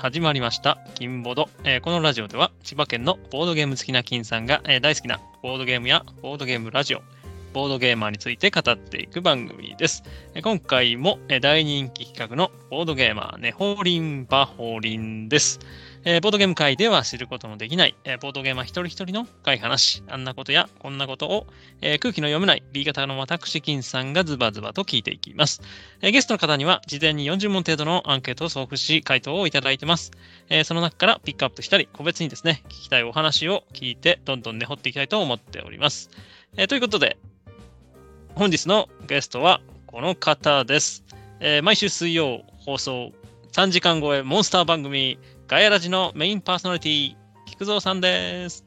始まりました、金ボード、えーこのラジオでは、千葉県のボードゲーム好きな金さんが、えー大好きなボードゲームやボードゲームラジオ、ボードゲーマーについて語っていく番組です。えー今回も、え大人気企画のボードゲーマー、ネホリン・バホリンです。えーボードゲーム界では知ることのできない、えーボードゲーマー一人一人の深い話、あんなことやこんなことを、えー空気の読めない B 型の私金さんがズバズバと聞いていきます。えーゲストの方には事前に40問程度のアンケートを送付し、回答をいただいてます。えーその中からピックアップしたり、個別にですね、聞きたいお話を聞いて、どんどん根掘っていきたいと思っております。えーということで、本日のゲストはこの方です。えー毎週水曜放送3時間超えモンスター番組ガヤラジのメインパーソナリティ、菊蔵さんです。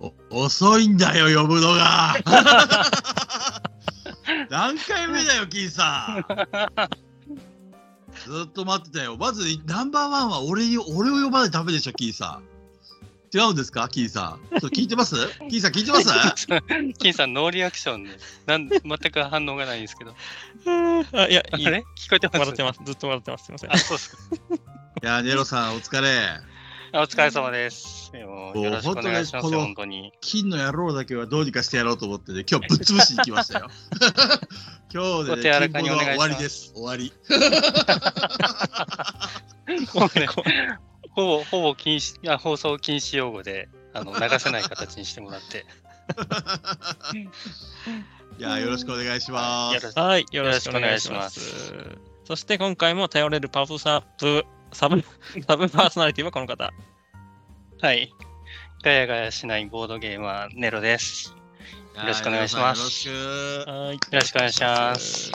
お遅いんだよ、呼ぶのが。何回目だよ、金さん。ずっと待ってたよ。まず、ナンバーワンは俺に、俺を呼ばないとダメでしょ、金さん。違うんですか、金さん。ちょっと聞いてます？金さん、聞いてます？金さん、ノーリアクションで、なん全く反応がないんですけど。あいや、いいあれ？聞こえてます？笑ってます。ずっと笑ってます。すいませんあ、。そうですか。いや、ネロさん、お疲れ。あお疲れ様です。もうよろしくお願いしますよ、もう本当に。金の野郎だけはどうにかしてやろうと思ってね、今日ぶっ潰しに来ましたよ。今日で、ね、お手柔らかいしますわりです。終わり。もうね、ほぼ、ほぼ禁止、あ放送禁止用語で、あの、流せない形にしてもらって。いや、よろしくお願いします。はい、よろしくお願いします。そして今回も頼れるパブサブ、サブ、サブパーソナリティはこの方。はい。ガヤガヤしないボードゲーマー、ネロです。よろしくお願いしますよろしく。はい。よろしくお願いします。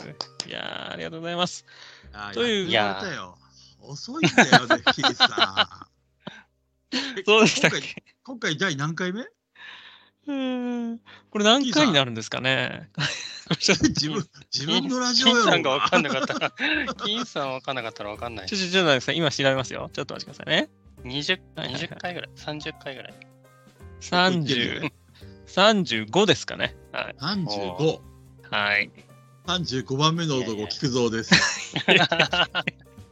いやー、ありがとうございます。あといういや、言われたよ遅いんだよね、キリさん。そうでしたっ今回け今回第何回目？うーんこれ何回になるんですかね？自分、自分のラジオ金さんが分かんなかったら、金さん分かんなかったら分かんないちょ、。ちょ、ちょっと待ってください。今調べますよ。ちょっと待ってくださいね。20, はいはいはい20回ぐらい、30回ぐらい。30、35ですかね。はい。35。はい。35番目の男、菊蔵です。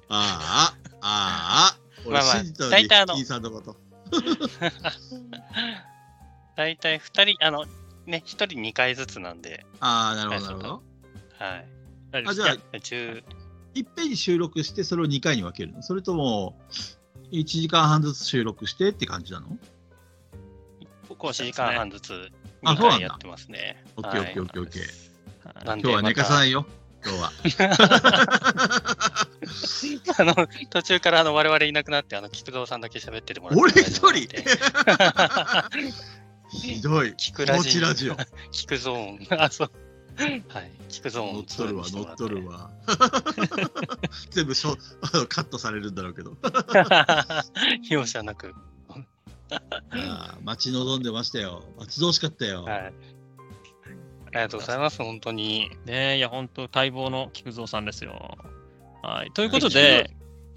ああ、ああ、俺信じたのに、大体あのキーさんのこと。大体2人、あの、ね、1人2回ずつなんで、ああ、なるほど、なるほど。はい。あ、じゃあ、10いっぺんに収録して、それを2回に分けるの？それとも、1時間半ずつ収録してって感じなの？僕は1時間半ずつ2あそうなんだ回やってますね。オッケーオッケーはいオッケーオッケー。今日は寝かさないよ。今日は。あの途中からあの我々いなくなって、あの菊蔵さんだけ喋っててもらって俺一人？ひどい。聞くラジちラジオ。菊ゾーン。あ、そう。はい。菊ゾーン。乗っとるわ、乗っとるわ。わ。全部しょあの カットされるんだろうけど。容赦なく。あー待ち望んでましたよ。待ち遠しかったよ。はい。ありがとうございます、本当に。ねえ、いや、本当待望の菊蔵さんですよ。はい。ということで、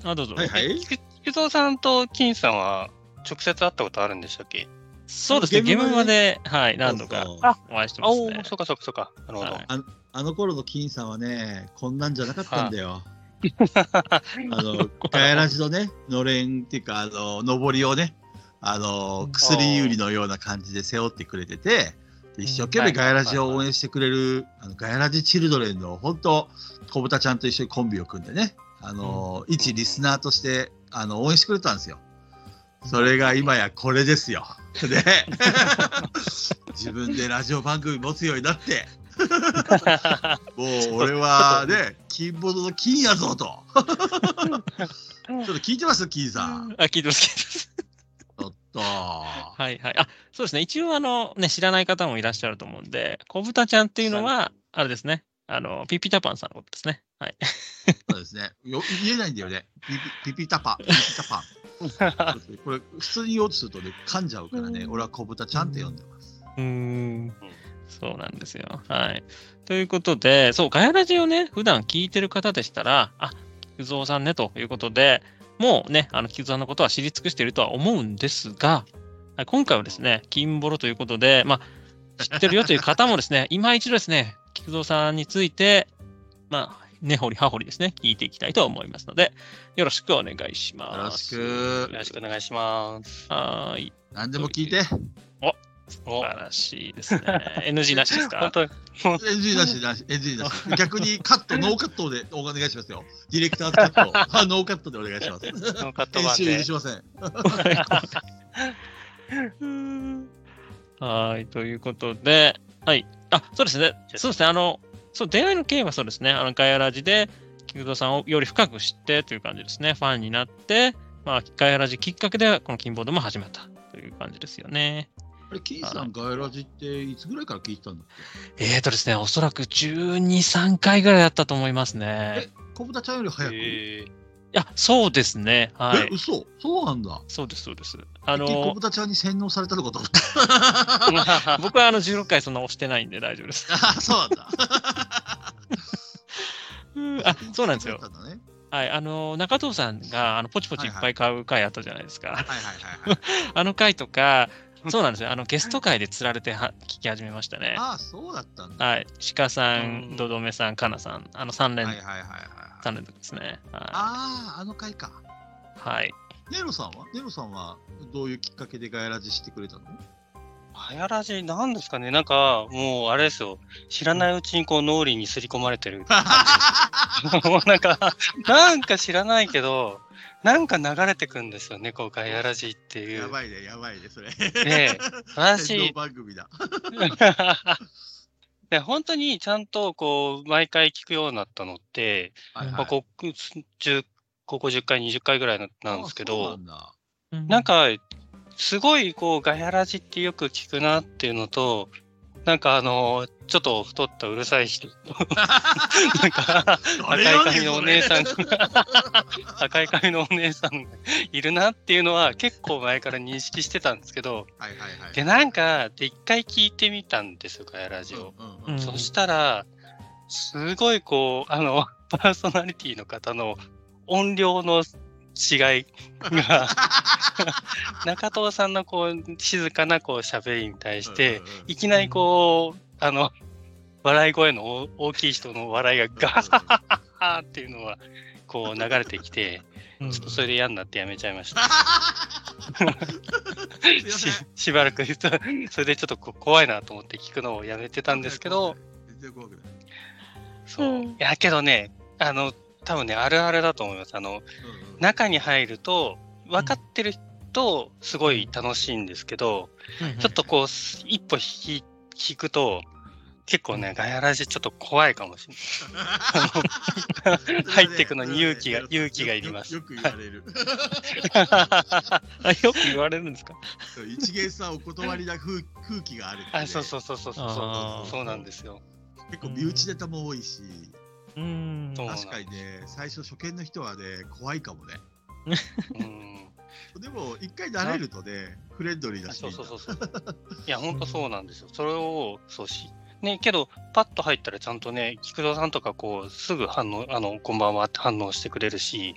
あ、どうぞ。はいはい。菊菊蔵さんと金さんは直接会ったことあるんでしたっけ？そうですね、ゲームまで、はい、何度かお会いしてますねおお、。そうかそうかそうか。なるほど。はいあの頃の金さんはね、こんなんじゃなかったんだよ。あの、ガヤラジのね、のれんっていうか、あの、上りをね、あの、薬売りのような感じで背負ってくれてて、で一生懸命ガヤラジを応援してくれる、あのガヤラジチルドレンの本当、小豚ちゃんと一緒にコンビを組んでね、あの、一リスナーとして、あの、応援してくれたんですよ。それが今やこれですよ。で、自分でラジオ番組持つようになって、もう俺はね、金物の金やぞと。ちょっと聞いてます？金さん。あ、聞いてます、聞いてます。ちょっと。はいはい。あ、そうですね。一応、あの、ね、知らない方もいらっしゃると思うんで、小豚ちゃんっていうのは、あれですね。あの、ピピタパンさんのことですね。はい。そうですね。よ言えないんだよね。ピピピピタパ、ピピタパン。これ、普通に言おうとするとね、噛んじゃうからね、俺は小豚ちゃんって呼んでます。うーん。そうなんですよ。はい。ということで、そう、ガヤラジをね、普段聞いてる方でしたら、あ、菊蔵さんね、ということで、もうね、あの、菊蔵のことは知り尽くしているとは思うんですが、はい今回はですね、金ボロということで、まあ、知ってるよという方もですね、今一度ですね、菊蔵さんについて、まあ、根掘り葉掘りですね、聞いていきたいと思いますので、よろしくお願いします。よろしくよろしくお願いします。はーい。何でも聞いて。素晴らしいですね。NG なしですか？本当に NG なしなし、NG なし。逆にカット、ノーカットでお願いしますよ。ディレクターズカット、あノーカットでお願いします。ノーカット編集版で許しません。はい、ということで、はい。あ、そうですね。そうですね。あの、そう、出会いの経緯はそうですね。あの、ガヤラジで、菊蔵さんをより深く知ってという感じですね。ファンになって、まあ、ガヤラジきっかけで、このキンボードも始まったという感じですよね。あれ、キーさん、ガイラジっていつぐらいから聞いてたんだっえーとですね、おそらく12、3回ぐらいだったと思いますね。け小豚ちゃんより早く？え、えいや、そうですね。はい。嘘そうなんだ。そうです、そうです。ああの小の、豚ちゃんに洗脳されたのかと思った。ー 僕はあの16回そんな押してないんで大丈夫です。あ、そうなんだ。うんあ、そうなんですよはい、あの、中藤さんが、あの、ポチポチいっぱい買う回あったじゃないですか。はいはいはいはい。あの回とか、そうなんですよ。あの、ゲスト回で釣られては聞き始めましたね。ああ、そうだったんだ。はい。鹿さうんん、どどめさん、かなさん、あの3連、はいはいはいはい。三連続ですね。はああ、あの回か。い。はい。ネロさんは？ネロさんはどういうきっかけでガヤラジしてくれたの？はやらじ、なんですかね、なんか、もう、あれですよ、知らないうちにこう脳裏に刷り込まれてる感じ。もうなんか、なんか知らないけど、なんか流れてくんですよね、こう、ガヤラジっていう。やばいね、やばいね、それ。え正し天皇い。番組だ。で本当にちゃんとこう毎回聞くようになったのって、はいはい。まあ、ここ10ここ10回、20回ぐらいななんですけあそうど、なんだ。なん、か、すごい、こう、ガヤラジってよく聞くなっていうのと、なんかあの、ちょっと太ったうるさい人、なんか、赤い髪のお姉さんが、赤い髪のお姉さんがいるなっていうのは結構前から認識してたんですけど、はいはいはい。で、なんか、で、一回聞いてみたんですよ、ガヤラジを。うんうんうんうんそしたら、すごいこう、あの、パーソナリティの方の音量の違いが、中藤さんのこう、静かなこう喋りに対して、いきなりこう、あの、笑い声の大大きい人の笑いがガハハハハっていうのは、こう流れてきて、うん。ちょっとそれで嫌になってやめちゃいました。ししばらく言うと、それでちょっと怖いなと思って聞くのをやめてたんですけど。そう。うん。いや、けどね、あの、多分ね、あるあるだと思います。あの、うんうん。中に入ると、分かってる人、すごい楽しいんですけど、ちょっとこう、一歩引き引くと、結構ね、ガヤラジちょっと怖いかもしれない。入ってくのに勇気が勇気がいりますよく言われる。あよく言われるんですか？そう一元さんお断りな空空気がある。あ、そうそうそうそうそうそうなんですよ。結構身内ネタも多いし、うん。そう確かにね、最初初見の人はね、怖いかもね。うん。でも、一回慣れるとね、フレンドリーだし。そうそうそうそう。いや、ほんとそうなんですよ。それを、そうし、ね、けど、パッと入ったらちゃんとね、菊蔵さんとかこう、すぐ反応、あの、こんばんはって反応してくれるし、い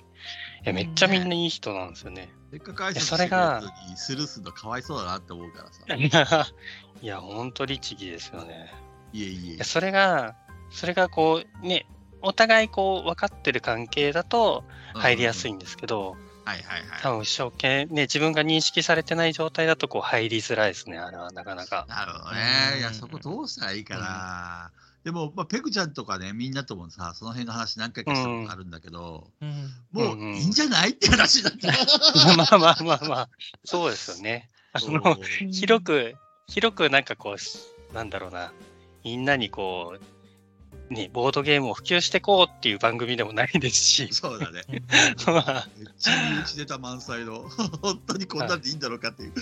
や、めっちゃみんないい人なんですよね。せっかく挨拶してくれそれがたのにスルーするのかわいそうだなって思うからさ。いや、ほんと律儀ですよね。いえいえ。それが、それがこう、ね、お互いこう、分かってる関係だと入りやすいうんんですけど、はいはいはい。多分一生懸命、ね、自分が認識されてない状態だとこう、入りづらいですね、あれはなかなか。なるほどうんね。いや、そこどうしたらいいかな。でも、まあ、ペグちゃんとかね、みんなともさ、その辺の話何回かしたことあるんだけど、うんもううんうんいいんじゃないって話になって。まあまあまあまあ、そうですよね。あの、広く、広くなんかこう、なんだろうな、みんなにこう、ね、ボードゲームを普及していこうっていう番組でもないですし、そうだね。まあ、めっちゃ身内ネタ満載の、本当にこんなんでいいんだろうかっていう。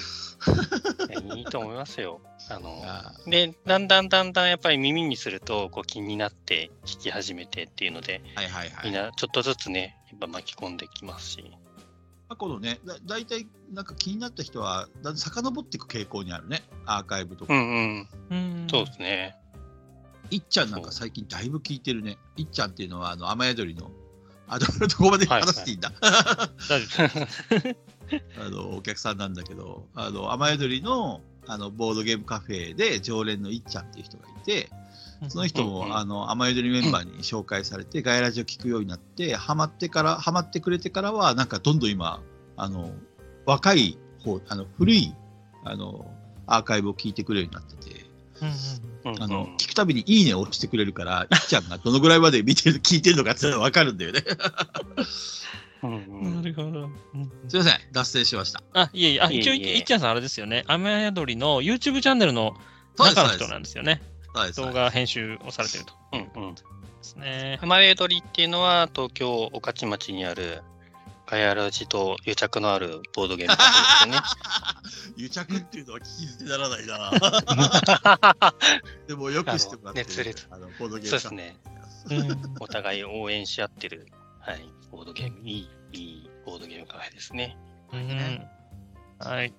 いやいいと思いますよ。あの、あで、だんだんだんだんやっぱり耳にするとこう気になって聞き始めてっていうので、はいはいはい。みんなちょっとずつね、やっぱ巻き込んできますし。過去のね、だ大体なんか気になった人は、だんだん遡っていく傾向にあるね、アーカイブとか。うんうん、うんそうですね。いっちゃんなんか最近だいぶ聞いてるね。いっちゃんっていうのは、あの、雨宿りの、あ、どどこまで話していいんだ。大丈夫。あの、お客さんなんだけど、あの、雨宿りの、あの、ボードゲームカフェで常連のいっちゃんっていう人がいて、その人も、あの、雨宿りメンバーに紹介されて、ガイラジを聞くようになって、ハマってから、ハマってくれてからは、なんかどんどん今、あの、若い方、あの、古い、あの、アーカイブを聞いてくれるようになってて、うんあの、聞くたびにいいねを押してくれるから、いっちゃんがどのぐらいまで見てる、聞いてるのかっていうのがわかるんだよね。うんうんなるほど。うんすいません、脱線しました。あ、いえいえ、あ、一応、いっちゃんさんあれですよね。雨宿りの YouTube チャンネルの中の人なんですよね。動画編集をされてるとうんうんですね。浜辺鳥っていうのは東京御徒町にあるガヤラジと癒着のあるボードゲームですね。癒着っていうのは聞き捨てならないな。でもよくしてもらってる。熱烈あのボードゲームそうですね。うんお互い応援し合ってる、はい、ボードゲーム、いい、いいボードゲームカフェですね。うんはい。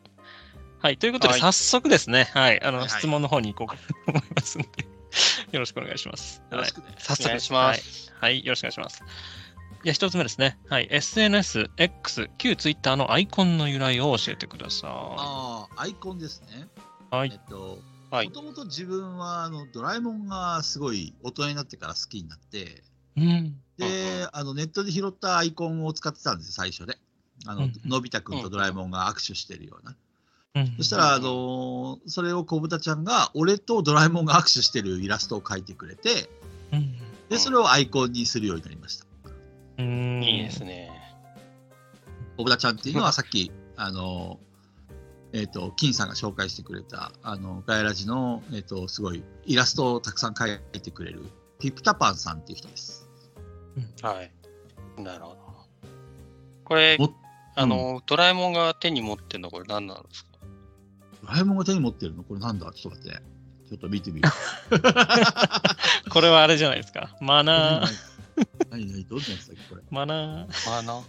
はい。ということで、はい早速ですね、はい。あの、質問の方に行こうかと思いますので、よろしくお願いします。よろしくね。早速お願いしますはい。はい、よろしくお願いします。じゃあ、一つ目ですね。はい。SNS、X、旧 Twitter のアイコンの由来を教えてくださああ、アイコンですね。い。はえい。っと、はいもともと自分はあのドラえもんがすごい大人になってから好きになって、うん。で、あのネットで拾ったアイコンを使ってたんですよ、最初で。あの、うんのび太くんとドラえもんが握手してるような。うんそしたら、あのそれを小豚ちゃんが、俺とドラえもんが握手してるイラストを描いてくれて、うんで、それをアイコンにするようになりました。うん。いいですね。小豚ちゃんっていうのはさっき、あのえっ、と、金さんが紹介してくれた、あの、ガヤラジの、えっ、と、すごいイラストをたくさん描いてくれる、ピプタパンさんっていう人です。はい。なるほど。これも、あの、ドラえもんが手に持ってるのこれ何なんですか？ドラえもんが手に持ってるの？これなんだ？ちょっと待って。ちょっと見てみよう。これはあれじゃないですか。マナー、何何どんなやつだっけこれ。マナー、マナー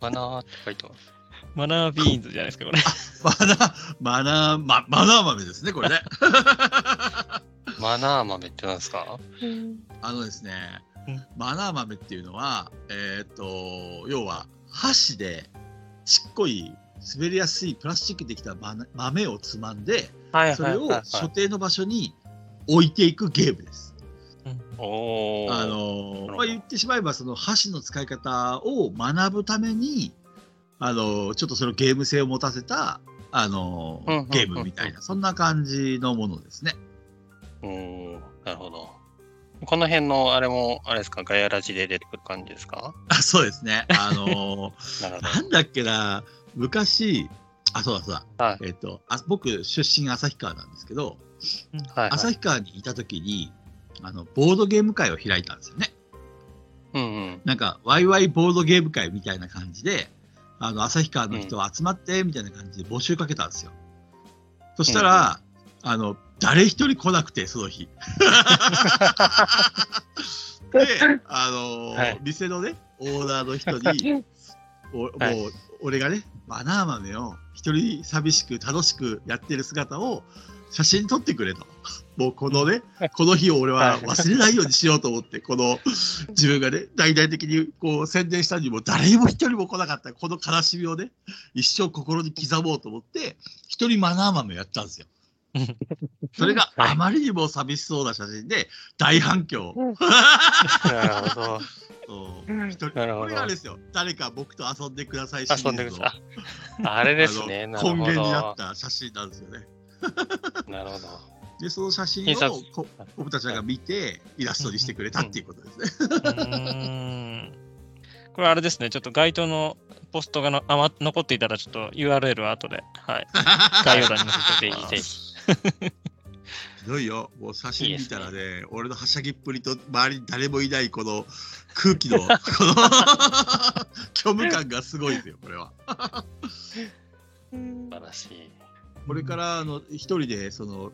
マナーって書いてます。マナービーンズじゃないですか、これ。マナー、マナー、ま、マナー豆ですね、これね。マナー豆って何ですか？あのですねうん、マナー豆っていうのは、えーっと、要は箸でちっこい滑りやすいプラスチックでできたマナ豆をつまんで、はいそれを所定の場所に置いていくゲームです。あのまあ、言ってしまえばその箸の使い方を学ぶためにあのちょっとそのゲーム性を持たせたあのゲームみたいなそんな感じのものですね。うーん、なるほど。この辺のあれも、あれですか、ガヤラジで出てくる感じですか？あそうですね。あの なんだっけな？昔あそうだそうだ、はいえっとあ僕出身旭川なんですけどど。はい、はい。旭川にいた時にあのボードゲーム会を開いたんですよね。うんうん。なんか、ワイワイボードゲーム会みたいな感じで、あの、旭川の人集まって、みたいな感じで募集かけたんですよ。そしたら、あの、誰一人来なくて、その日。で、あのーはい店のね、オーナーの人に、おもう、はい俺がね、バナー豆を一人寂しく楽しくやってる姿を写真撮ってくれと。もうこのね、この日を俺は忘れないようにしようと思って、この自分がね、大々的にこう宣伝したにも誰も一人も来なかった、この悲しみをね、一生心に刻もうと思って、一人マナー豆をやったんですよ。それがあまりにも寂しそうな写真で大反響。なるほど。そう一人これがあれですよ。誰か僕と遊んでくださいシリーズの。あれですね。根源になっど。た写真なんですよね。なるほど。で、その写真をこ僕たちが見て、イラストにしてくれたっていうことですね。これあれですね、ちょっと該当のポストがのあま残っていたら、ちょっと URL を後で、はい、概要欄に載せてぜひぜひ。ひどいよ。もう写真見たらね、俺のはしゃぎっぷりと周りに誰もいないこの空気の、この 虚無感がすごいですよ、これは。素晴らしい。これからあの一人でその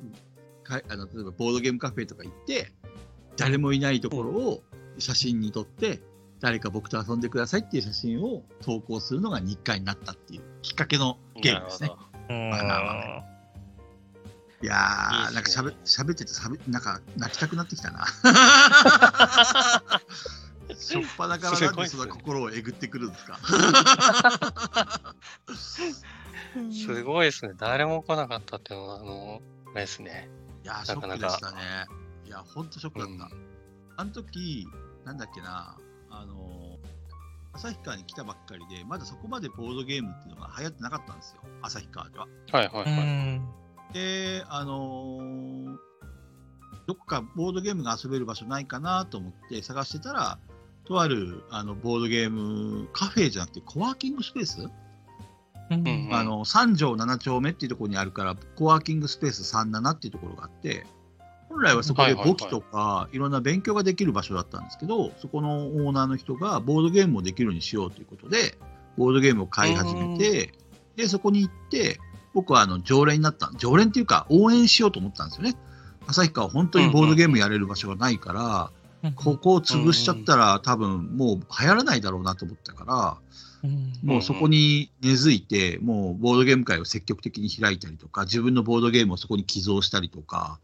かあの例えばボードゲームカフェとか行って誰もいないところを写真に撮って誰か僕と遊んでくださいっていう写真を投稿するのが日課になったっていうきっかけのゲームですねな。るほうーんまあまあまいやー、いいなんかしゃべですね喋っててしゃべなんか泣きたくなってきたな。しょっぱなからなんでそんな心をえぐってくるんですか？ど すごいですね。誰も来なかったっていうのは、あの、あれですね。いやー、ショックでしたね。いや、ほんとショックだった。あの時、なんだっけな、あの、旭川に来たばっかりで、まだそこまでボードゲームっていうのが流行ってなかったんですよ、旭川では。うはいはいはい。ん。で、あのーどっかボードゲームが遊べる場所ないかなと思って探してたら、とあるあのボードゲームカフェじゃなくてコワーキングスペース、うんうん。あの3条7丁目っていうところにあるから、コワーキングスペース37っていうところがあって、本来はそこで簿記とかいろんな勉強ができる場所だったんですけど、そこのオーナーの人がボードゲームもできるようにしようということで、ボードゲームを買い始めて、で、そこに行って、僕はあの常連になった、常連っていうか応援しようと思ったんですよね。旭川は本当にボードゲームやれる場所がないから、ここを潰しちゃったら多分もう流行らないだろうなと思ったから、うんもうそこに根付いて、もうボードゲーム会を積極的に開いたりとか、自分のボードゲームをそこに寄贈したりとか、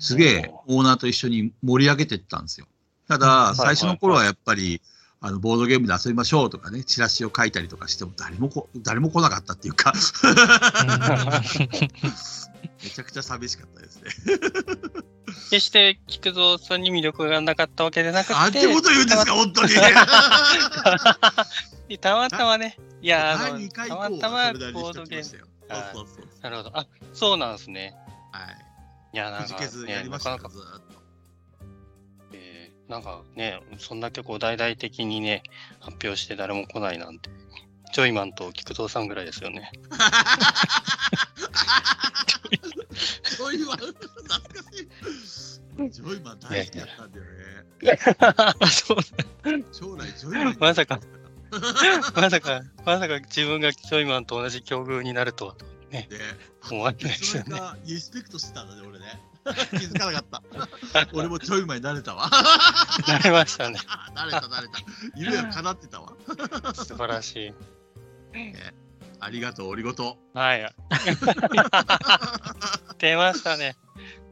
すげえオーナーと一緒に盛り上げていったんですよ。たうんだ、最初の頃はやっぱり、あのボードゲームで遊びましょうとかね、チラシを書いたりとかしても誰もこ誰も来なかったっていうか、めちゃくちゃ寂しかったですね。決して菊蔵さんに魅力がなかったわけでなくて、あんてこと言うんですか、本当に。たまたまね、いや、あ第の、2回以たまたまそれなりにボードゲーム。なるほど。あ、そうなんですね。はい。いや、なんか、なかなか。えーなんかね、そんだけこう大々的にね、発表して誰も来ないなんて、ジョイマンと菊蔵さんぐらいですよね。そういうわ、懐かしい。ジョイマン大好きだったんだよね。あそう将来ジョイマンにまさかまさか、まさか自分がジョイマンと同じ境遇になるとは、ね。思わないですよね。かリスペクトしてたんだね、俺ね。気づかなかった。俺もジョイマンになれたわ。なれましたね。なれた、なれた。夢が叶ってたわ。素晴らしい。ありがとう、おりごと。はい。出ましたね。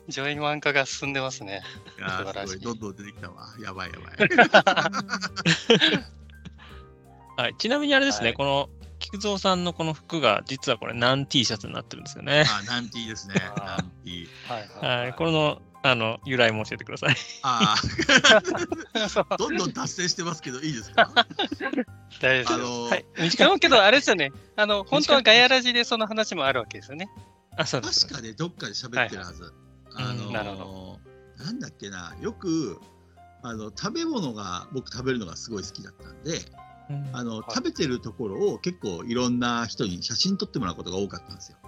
ジョイマン化が進んでますね。いや素晴らしいーすごい、どんどん出てきたわ。やばいやばい。はい、ちなみにあれですね、はいこの菊蔵さんのこの服が実はこれナン T シャツになってるんですよね。あ、ナンティーですね。ナンティー。はいはい、これのあの由来も教えてください。ああ、どんどん達成してますけど、いいですか？大丈夫です。あのーはい、けど、あれですよね。あの、本当はガヤラジでその話もあるわけですよね。あ、そうです。確かね、どっかで喋ってるはず。はいあのなるほなんだっけな、よくあの食べ物が僕食べるのがすごい好きだったんで、うんあの、はい食べてるところを結構いろんな人に写真撮ってもらうことが多かったんですよ。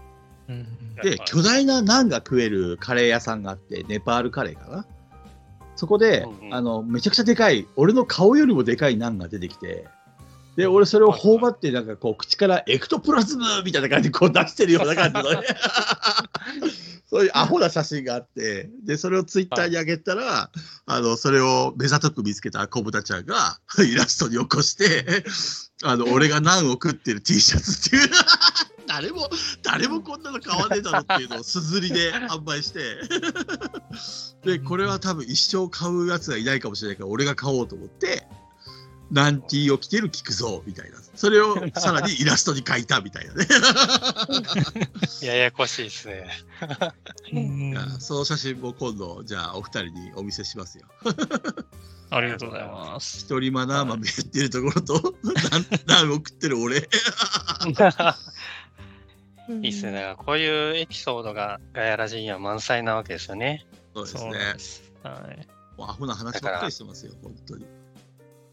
うんで、巨大なナンが食えるカレー屋さんがあって、ネパールカレーかな。そこで、うんうん。あの、めちゃくちゃでかい、俺の顔よりもでかいナンが出てきて、で、俺それを頬張って、なんかこう、口からエクトプラズムみたいな感じでこう出してるような感じのね。そういうアホな写真があって、で、それをツイッターに上げたら、あの、それを目ざとく見つけた小豚ちゃんが、イラストに起こして、あの、俺がナンを食ってる T シャツっていう、誰も、誰もこんなの買わねえだろっていうのをすずりで販売して、で、これは多分一生買うやつがいないかもしれないから、俺が買おうと思って、ナンティーを着てる菊蔵みたいな。それをさらにイラストに描いたみたいなね。ややこしいですね。その写真も今度、じゃあお二人にお見せしますよ。ありがとうございます。一人マナー豆やってるところと、ナンナンを食ってる俺。いいっすね。だからこういうエピソードがガヤラジには満載なわけですよね。そうですねす。はい。もうアホな話ばっかりしてますよ、本当に。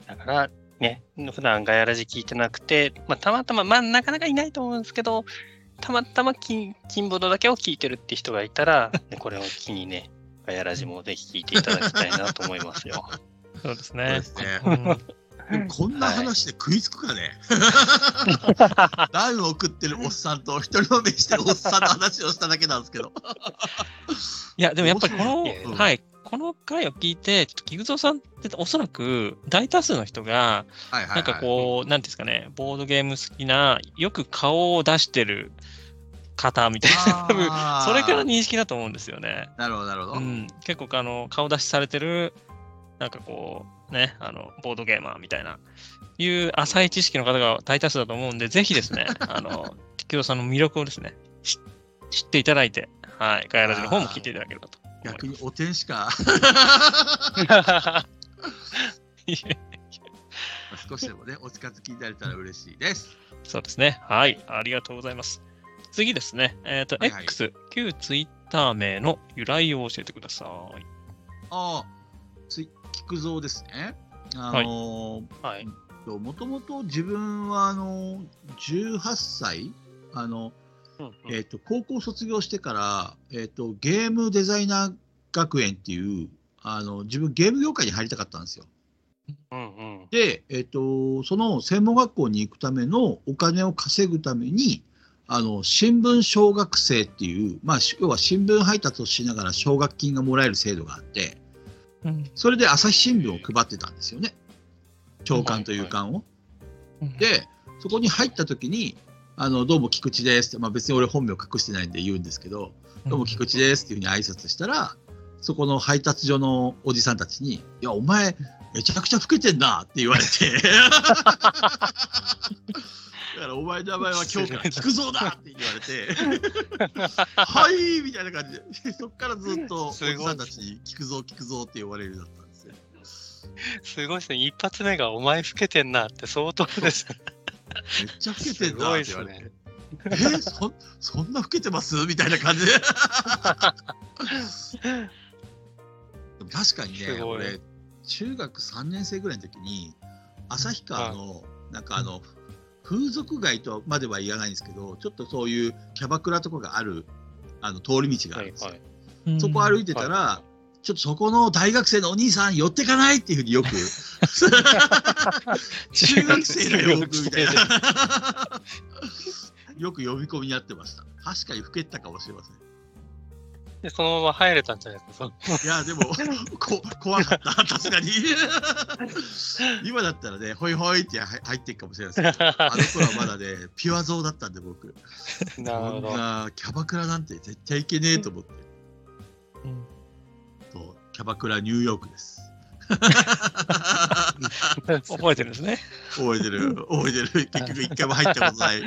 だから、ね、普段ガヤラジ聞いてなくて、まあ、たまたま、まあ、なかなかいないと思うんですけど、たまたま金金ボードだけを聞いてるって人がいたら、ねこれを機にね、ガヤラジもぜひ聞いていただきたいなと思いますよ。そうですねそうで。すね。こんな話で食いつくかね、ナンを食ってるおっさんと一人飲みしてるおっさんの話をしただけなんですけど。いや、でもやっぱりこの、はい、この回を聞いて、ちょっと菊蔵さんっておそらく大多数の人が、はいはい、はい。なんかこう、なんていうんですかね、ボードゲーム好きな、よく顔を出してる方みたいな、多分 それから認識だと思うんですよね。なるほど、なるほど。うん、結構あの顔出しされてる、なんかこう、ね、あのボードゲーマーみたいな、いう浅い知識の方が大多数だと思うんで、ぜひですね、あの、菊蔵さんの魅力をですね、し知っていただいて、はい、ガヤラジの方も聞いていただければと逆にお天しか 少しでもね、お近づきになれたら嬉しいです。そうですね。はい。ありがとうございます。次ですね。えっ、と、はいはい X、旧ツイッター名の由来を教えてください。ああ、菊蔵ですね。あのはい。ーもともと自分はあの18歳あの、うんうんえー、と高校卒業してから、えー、とゲームデザイナー学園っていうあの自分ゲーム業界に入りたかったんですよ。うんうん。で、えっと、その専門学校に行くためのお金を稼ぐために、あの新聞小学生っていう、まあ、し要は新聞配達をしながら奨学金がもらえる制度があって、うん。それで朝日新聞を配ってたんですよね。朝刊という刊を。で、そこに入った時に、あのどうも菊池ですって、まあ、別に俺本名隠してないんで言うんですけど、どうも菊池ですっていうふうに挨拶したら、そこの配達所のおじさんたちに、いや、お前、めちゃくちゃ老けてんなって言われて。だから、お前の名前は今日から菊蔵だって言われて、はいみたいな感じで、そこからずっとおじさんたちに菊蔵、菊蔵って呼ばれるようになったんですよ。すごいですね。一発目がお前老けてんなって相当ですね。めっちゃ老けてんなって言われて。すえそそんな老けてます？みたいな感じで。でも確かにね、俺、中学3年生ぐらいの時に、旭川の、なんかあの、風俗街とまでは言わないんですけど、ちょっとそういうキャバクラとかがあるあの通り道があるんですよ。はいはい。うんそこ歩いてたら、はちょっとそこの大学生のお兄さん寄ってかないっていうふうによく、中学生だよ、僕みたいな。よく呼び込みにやってました。確かに老けてたかもしれません。で、そのまま入れたんじゃないですか。そいや、でも、こ怖かった、さすがに。今だったらね、ホイホイって入入っていくかもしれないですけど、あの頃はまだね、ピュア像だったんで、僕。なるほど。キャバクラなんて絶対いけねえと思って。うんそうキャバクラニューヨークです。覚えてるんですね。覚えてる、覚えてる。結局一回も入ったことない。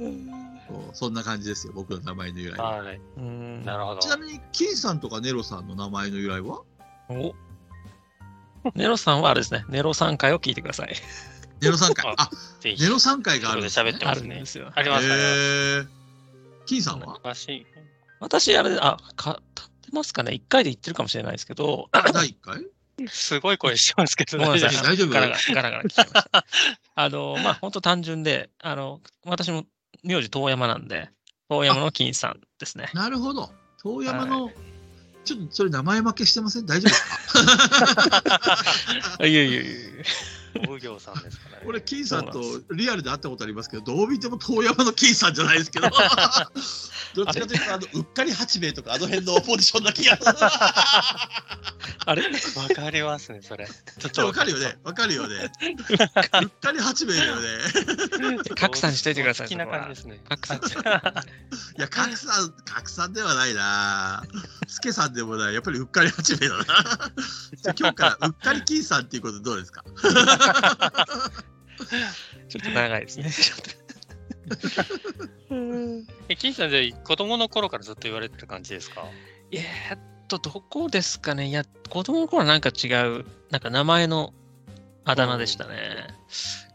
そうそんな感じですよ、僕の名前の由来は。はい。うんなるほどち。なみに、金さんとかネロさんの名前の由来は？おネロさんはあれですね。ネロ3回を聞いてください。ネロ3回。あ、ぜひネロ3回があるんです、ね。喋ってあますね。るんですよ。ありますね。へー金さんは？昔、私、あれ、あ、か、立ってますかね ?1 回で言ってるかもしれないですけど、第1回？すごい声してますけど、ごめんなさい。大丈夫？ガラガラ、ガラガラ聞きました。あの、まあ、本当単純で、あの、私も名字遠山なんで、遠山の金さんですね。なるほど。遠山の、ちょっとそれ名前負けしてません？大丈夫ですか？いやいやいや大行さんですからね。俺、金さんとリアルで会ったことありますけど、どう見ても遠山の金さんじゃないですけど、どっちかというと、あのうっかり八兵衛とか、あの辺のポジションな気がする。あれ？わかりますね、それ。ちょっわかるよね。わかるよね。うっかり八兵衛だよね。格差にしといてください好きな感じですね。格差にいや、格さん、格さんではないな。助さんでもない。やっぱりうっかり八兵衛だな。じゃあ今日からうっかり金さんっていうことでどうですか？ちょっと長いですね。え、金さんで子供の頃からずっと言われてる感じですか？えーっと、どこですかね？いや、子供の頃はなんか違う、なんか名前のあだ名でしたね。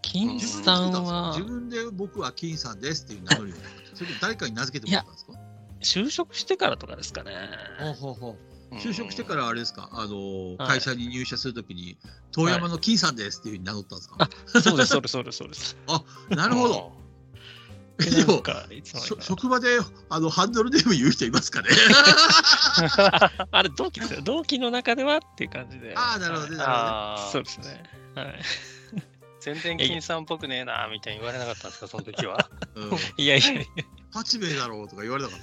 金さんは自、分で僕は金さんですっていう名乗りを それ誰かに名付けてもらったんですか？就職してからとかですかね。ほうほうほう就職してから。らあれですか、あのはい会社に入社するときに、遠山の金さんですっていうふうに名乗ったんですか、あそうです、そうです、そうです、そうです。なるほど。か、職場であのハンドルネーム言う人いますかね？あれ、同期ですよ。同期の中ではっていう感じで。ああ、なるほどね。なるああそうで、すね。はい。全然金さんっぽくねえな、みたいに言われなかったんですか、その時は？うんいやいやいや。八兵衛だろうとか言われなかっ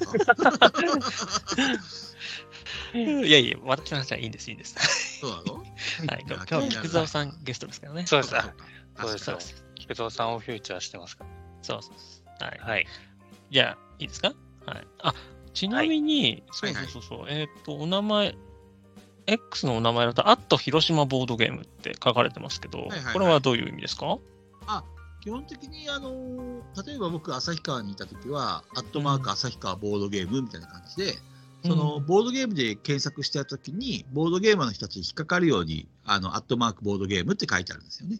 た いやいや、私の話はいいんです、いいんです。そうなの？はい、今日は菊蔵さんゲストですからね。そうですそうかそうです。菊蔵さんをフューチャーしてますかそうそうそう。はい。ら。はい。じゃあ、いいですか？はい。あ、ちなみに、そうはいそうそうそう、えっ、と、お名前、X のお名前だと、アット広島ボードゲームって書かれてますけど、これはどういう意味ですか？基本的にあの例えば僕、旭川にいたときは、アットマーク旭川ボードゲームみたいな感じで、そのボードゲームで検索したときに、ボードゲーマーの人たちに引っかかるように、あの、アットマークボードゲームって書いてあるんですよね。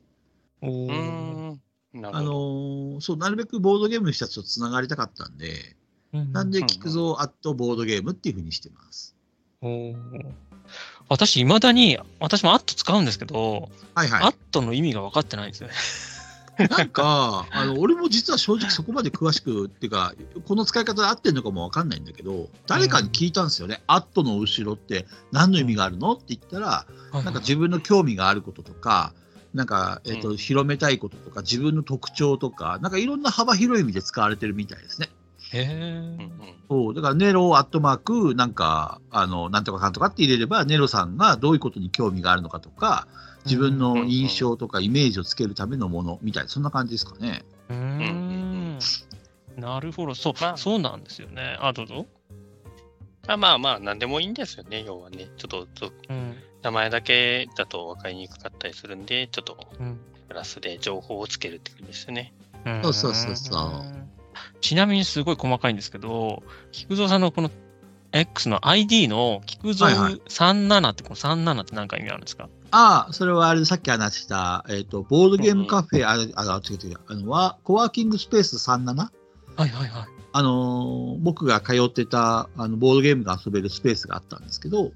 おうーあのそう、なるべくボードゲームの人たちとつながりたかったんで、なんで、うん聞くぞ、アットボードゲームっていうふうにしてます。私、いまだに、私もアット使うんですけど、はいはいアッ。トの意味が分かってないんですよね。なんか、あの俺も実は正直そこまで詳しく、っていうか、この使い方で合ってるのかもわかんないんだけど、誰かに聞いたんですよね。アットの後ろって何の意味があるの？って言ったら、なんか自分の興味があることとか、なんか、えっ、と、うん広めたいこととか、自分の特徴とか、なんかいろんな幅広い意味で使われてるみたいですね。へうんえ。そう、だからネロアットマーク、なんか、あの、なんとかかんとかって入れれば、ネロさんがどういうことに興味があるのかとか、自分の印象とかイメージをつけるためのものみたいな、そんな感じですかね。うーん。なるほど、そう、まあそうなんですよね。あ、どうぞ。あまあまあ、なんでもいいんですよね、要はね。ちょっとと、うん。名前だけだと分かりにくかったりするんで、ちょっとうん。プラスで情報をつけるって感じですよね。そうそうそうそう。ちなみにすごい細かいんですけど、菊蔵さんのこの X の ID の菊蔵はい。はい37って、この37って何か意味あるんですか？ああ、それはあれ、さっき話した、えっ、と、ボードゲームカフェ、あれ、あ、あ違う違う、あの、は、コワーキングスペース 37? はいはいはい。あのー僕が通ってた、あの、ボードゲームが遊べるスペースがあったんですけど、うん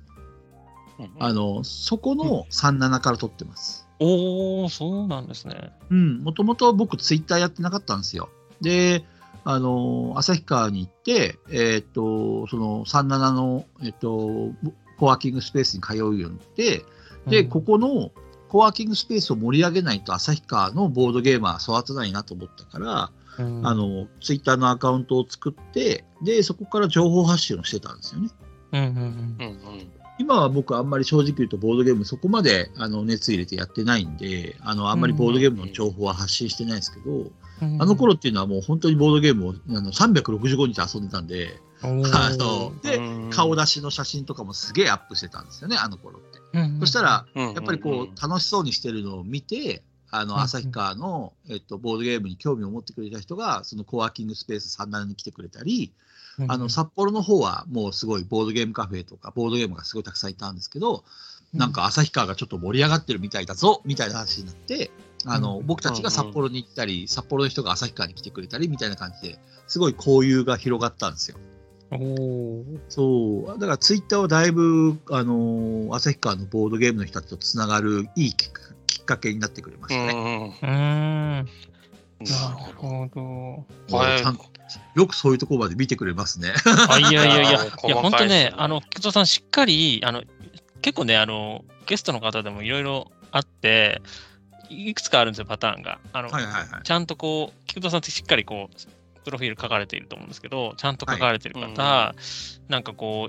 あの、そこの37から撮ってます。おー、そうなんですね。うん、もともと僕ツイッターやってなかったんですよ。で、あの、旭川に行って、えっ、と、その37の、えっ、と、コワーキングスペースに通うようになって、で、うんここのコワーキングスペースを盛り上げないと旭川のボードゲーマーは育たないなと思ったから、うんあの、ツイッターのアカウントを作って、で、そこから情報発信をしてたんですよね。うんうんうんうんうん。今は僕あんまり正直言うとボードゲームそこまであの熱入れてやってないんで、あの、あんまりボードゲームの情報は発信してないですけど、うん。あの頃っていうのはもう本当にボードゲームをあの365日遊んでたんで、あの、で、うん。顔出しの写真とかもすげえアップしてたんですよね、あの頃って。そしたら、ややっぱりこう、楽しそうにしてるのを見て、あの、うん旭川の、えっと、ボードゲームに興味を持ってくれた人が、そのコワーキングスペース37に来てくれたり、あの、札幌の方はもうすごいボードゲームカフェとか、ボードゲームがすごいたくさんいたんですけど、なんか旭川がちょっと盛り上がってるみたいだぞ、みたいな話になって、あの、うん僕たちが札幌に行ったり、札幌の人が旭川に来てくれたり、みたいな感じで、すごい交流が広がったんですよ。おーそう、だからツイッターはだいぶ、あの、旭川のボードゲームの人たちとつながるいいきっかきっかけになってくれましたね。うん。うーん。なるなるほど。ほど。もうはいちゃんよくそういうところまで見てくれますね。あ、いやいやいや、い いや本当ねね、あの、菊蔵さん、しっかり、あの、結構ね、あの、ゲストの方でもいろいろあって、いくつかあるんですよ、パターンが。あの、はいはいはい。ちゃんとこう、菊蔵さんってしっかりこう、プロフィール書かれていると思うんですけど、ちゃんと書かれている方、はなんかこ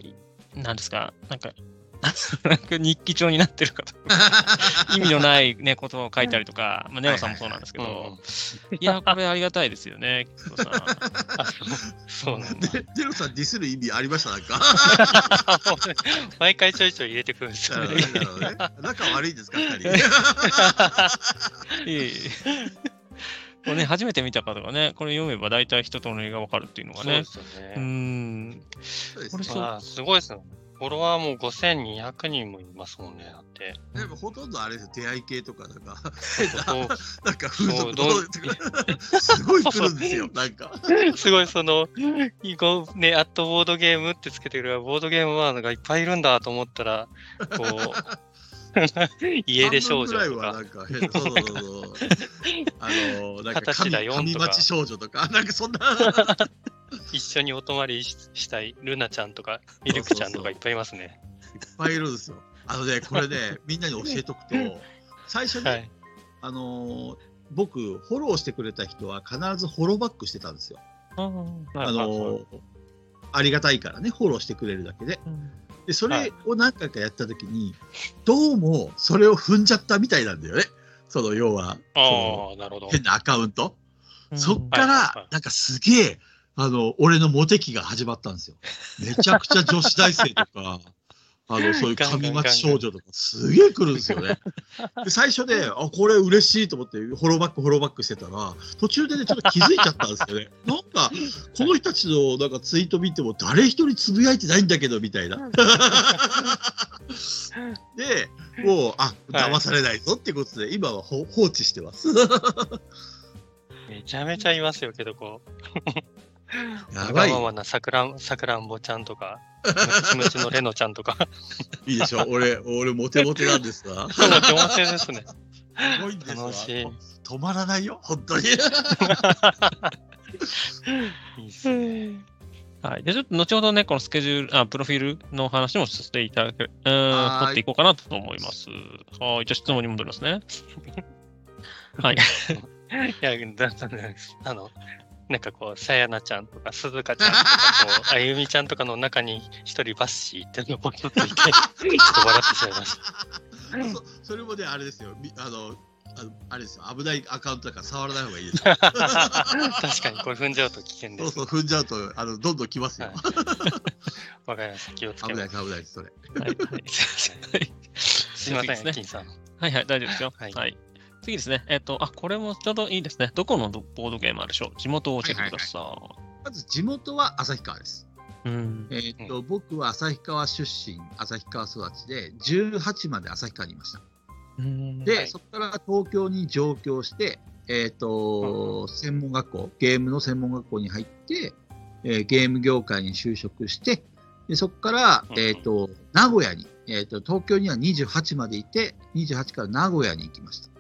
う、なんですか、なんか、なんか日記帳になってる方、意味のないね、言葉を書いたりとか、まあ、ネロさんもそうなんですけうんど、いや、これありがたいですよね、菊蔵さん。あそうそうなんだ。で、デロさんディスる意味ありました？なんか。毎回ちょいちょい入れてくるんですよね。仲悪いんですか、二人。いえいえ。これね、初めて見た方がね、これ読めば大体人とのりがわかるっていうのがね。そうですよね。うですねこれそうまあ、すごいですよ。フォロワーも5200人もいますもんね、だって。でもほとんどあれですよ、出会い系とか、なんか、そう。なんか風俗そうどうとか、すごい来るんですよ、なんか。すごいその、ね、アットボードゲームってつけてるボードゲームワードがいっぱいいるんだと思ったら、こう、家出少女とか。半分ぐらいはな、んか変な、そうそうそうそう。あの、なんか神神町少女とか、なんかそんな。一緒にお泊まりししたいルナちゃんとか、ミルクちゃんとかいっぱいいますね。いっぱいいるんですよ。あのね、これね、みんなに教えとくと、最初に、はい。あのー僕、フォローしてくれた人は必ずフォローバックしてたんですよ。あのーありがたいからね、フォローしてくれるだけで。で、それを何回かやったときに、どうもそれを踏んじゃったみたいなんだよね。その、要は、そのああ、なるほど。変なアカウント。そっからなんかすげえ、あの、俺のモテ期が始まったんですよ。めちゃくちゃ女子大生とか、あの、そういう上町少女とかすげえ来るんですよね。で、最初で、あ、これ嬉しいと思って、フォローバック、フォローバックしてたら、途中でね、ちょっと気づいちゃったんですよね。なんか、この人たちのなんかツイート見ても、誰一人つぶやいてないんだけど、みたいな。で、もう、あ、騙されないぞってことで、今は放置してます。めちゃめちゃいますよけど、こう。やばいわがままなさくらん、さくらんぼちゃんとか、ムチムチのレノちゃんとか。いいでしょ俺、俺、モテモテなんですわ。すもう上手ですね。ごいんですわ楽しい。止まらないよ、本当に。いいっすね。はい。で、ちょっと後ほどね、このスケジュール、あ、プロフィールの話もさせていただけ、うーん、取っていこうかなと思います。はい。じゃあ質問に戻りますね。はい。いや、だだだあの、なんかこう、さやなちゃんとか、すずかちゃんとか、こう、あゆみちゃんとかの中に一人バッシーっていうのがポッいて、ちょっと笑ってしまいました。そそれもね、あれですよ。みあの、あのあれですよ。危ないアカウントだから触らない方がいいですよ。確かに、これ踏んじゃうと危険です。そうそう、踏んじゃうと、あの、どんどん来ますよ。わかりました。気をつけ危ない。危ないです、それ。はい。はい。すいません、ね金さん。はいはい、大丈夫ですよ。は。はいい次ですね。えっ、と、あ、これもちょうどいいですね。どこのボードゲームあるでしょう？地元を教えてくださまず、地元は旭川です。い。うん。えーっと、僕は旭川出身、旭川育ちで、18まで旭川にいました。うんで、はいそこから東京に上京して、えーっと、専門学校、ゲームの専門学校に入って、えーゲーム業界に就職して、でそこから、うんえーっと、名古屋に、えーっと、東京には28までいて、28から名古屋に行きました。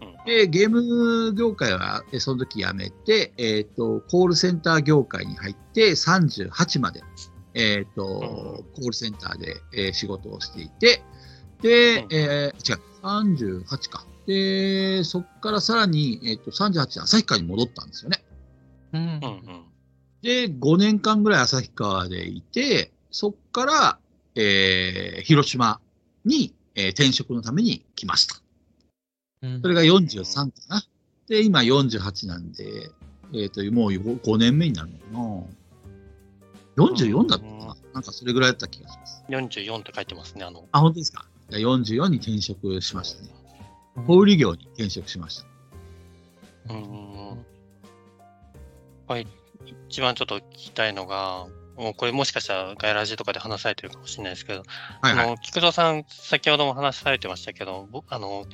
うんで、ゲーム業界はえその時辞めて、えっ、と、コールセンター業界に入って38まで、えっ、と、コールセンターで、えー仕事をしていて、で、うんえー違う、38か。で、そこからさらに、えっ、と、38で旭川に戻ったんですよね。うん。で、5年間ぐらい旭川でいて、そこから、えー広島に、えー転職のために来ました。うんそれが43かな。で、今48なんで、えっ、と、もう5年目になるのかな。44だったかうんな。なんかそれぐらいだった気がします。44って書いてますね、あの。あ、本当ですか。じゃあ44に転職しましたね。小売業に転職しました。うん。はい。一番ちょっと聞きたいのが、もうこれもしかしたらガイラジとかで話されてるかもしれないですけど、はいはい。あの、菊蔵さん、先ほども話されてましたけど、僕、あの、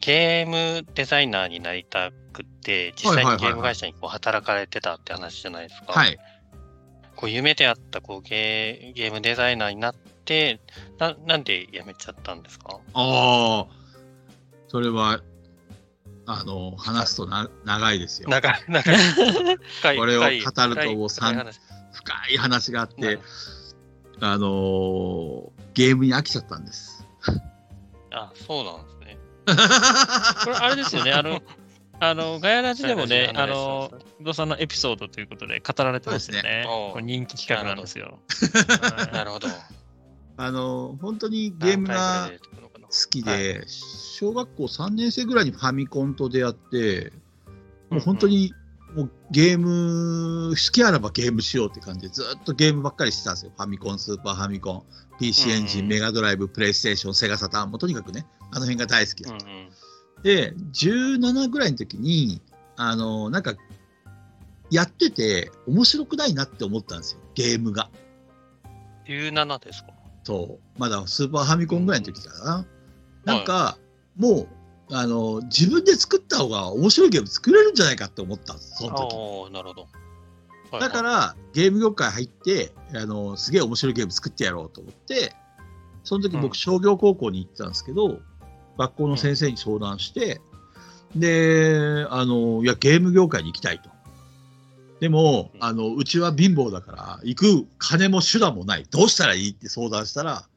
ゲームデザイナーになりたくて、実際にゲーム会社にこう働かれてたって話じゃないですか。はい。こう夢であったこうゲーゲームデザイナーになって、ななんで辞めちゃったんですか？ああ、それは、あの、話すとな長いですよ。長い、長い。これを語るともう深い三話深い話があって、あのーゲームに飽きちゃったんです。あ、そうなんですね。これあれですよね。あの、あの、ガヤラジでもね、あのの、不動産のエピソードということで語られてますよね。ね人気企画なんですよ。なるほど。あのー本当にゲームが好きで、小学校3年生ぐらいにファミコンと出会って、もう本当にもうゲーム、好きあらばゲームしようって感じで、ずっとゲームばっかりしてたんですよ。ファミコン、スーパーファミコン、PC エンジン、うんメガドライブ、プレイステーション、セガサターン、もうとにかくね、あの辺が大好きだった。うんうんで、17ぐらいの時に、あの、なんか、やってて面白くないなって思ったんですよ、ゲームが。17ですか？そう。まだスーパーファミコンぐらいの時かな。なんか、もう、あの、自分で作った方が面白いゲーム作れるんじゃないかって思ったんです、その時。なるほど。はいだか、ら、ゲーム業界入って、あの、すげえ面白いゲーム作ってやろうと思って、その時うん。僕、商業高校に行ってたんですけど、学校の先生に相談して、で、あの、いや、ゲーム業界に行きたいと。でも、うん。あの、うちは貧乏だから、行く金も手段もない。どうしたらいいって相談したら、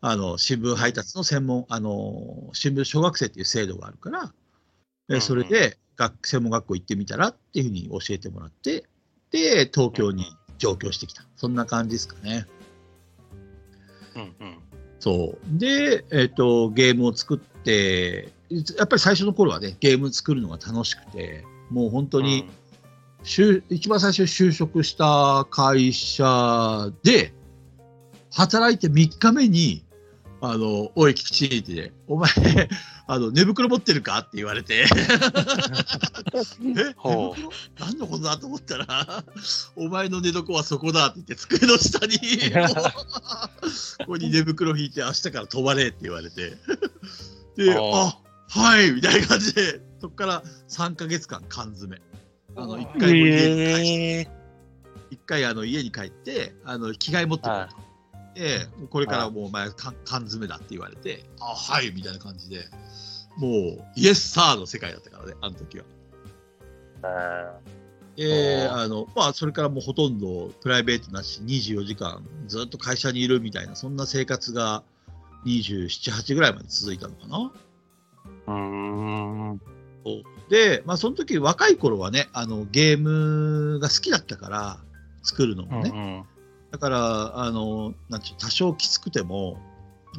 あの、新聞配達の専門、あの、新聞小学生っていう制度があるから、それで学、専門学校行ってみたらっていうふうに教えてもらって、で、東京に上京してきた。そんな感じですかね。うんうん。そう。で、えっ、と、ゲームを作って、やっぱり最初の頃はね、ゲーム作るのが楽しくて、もう本当に、就一番最初に就職した会社で、働いて3日目に、あの、おい、菊池ってね、お前、あの、寝袋持ってるかって言われて、え、寝ほ袋何のことだと思ったら、お前の寝床はそこだって言って、机の下に、ここに寝袋引いて、明日から泊まれって言われて、で、ああはいみたいな感じで、そこから3ヶ月間缶詰。あの、1回も家に帰して、え一回あの家に帰って、あの着替え持ってこいと。で、これからもうお前缶缶詰だって言われて、あ、はいみたいな感じで、もうイエスサーの世界だったからね、あの時は。えー、ああの、まあ、それからもうほとんどプライベートなし、24時間ずっと会社にいるみたいな、そんな生活が27、8ぐらいまで続いたのかな。うーん。で、まあ、その時若い頃はね、あのゲームが好きだったから、作るのもね。うんだから、あの、なんちゅう、多少きつくても、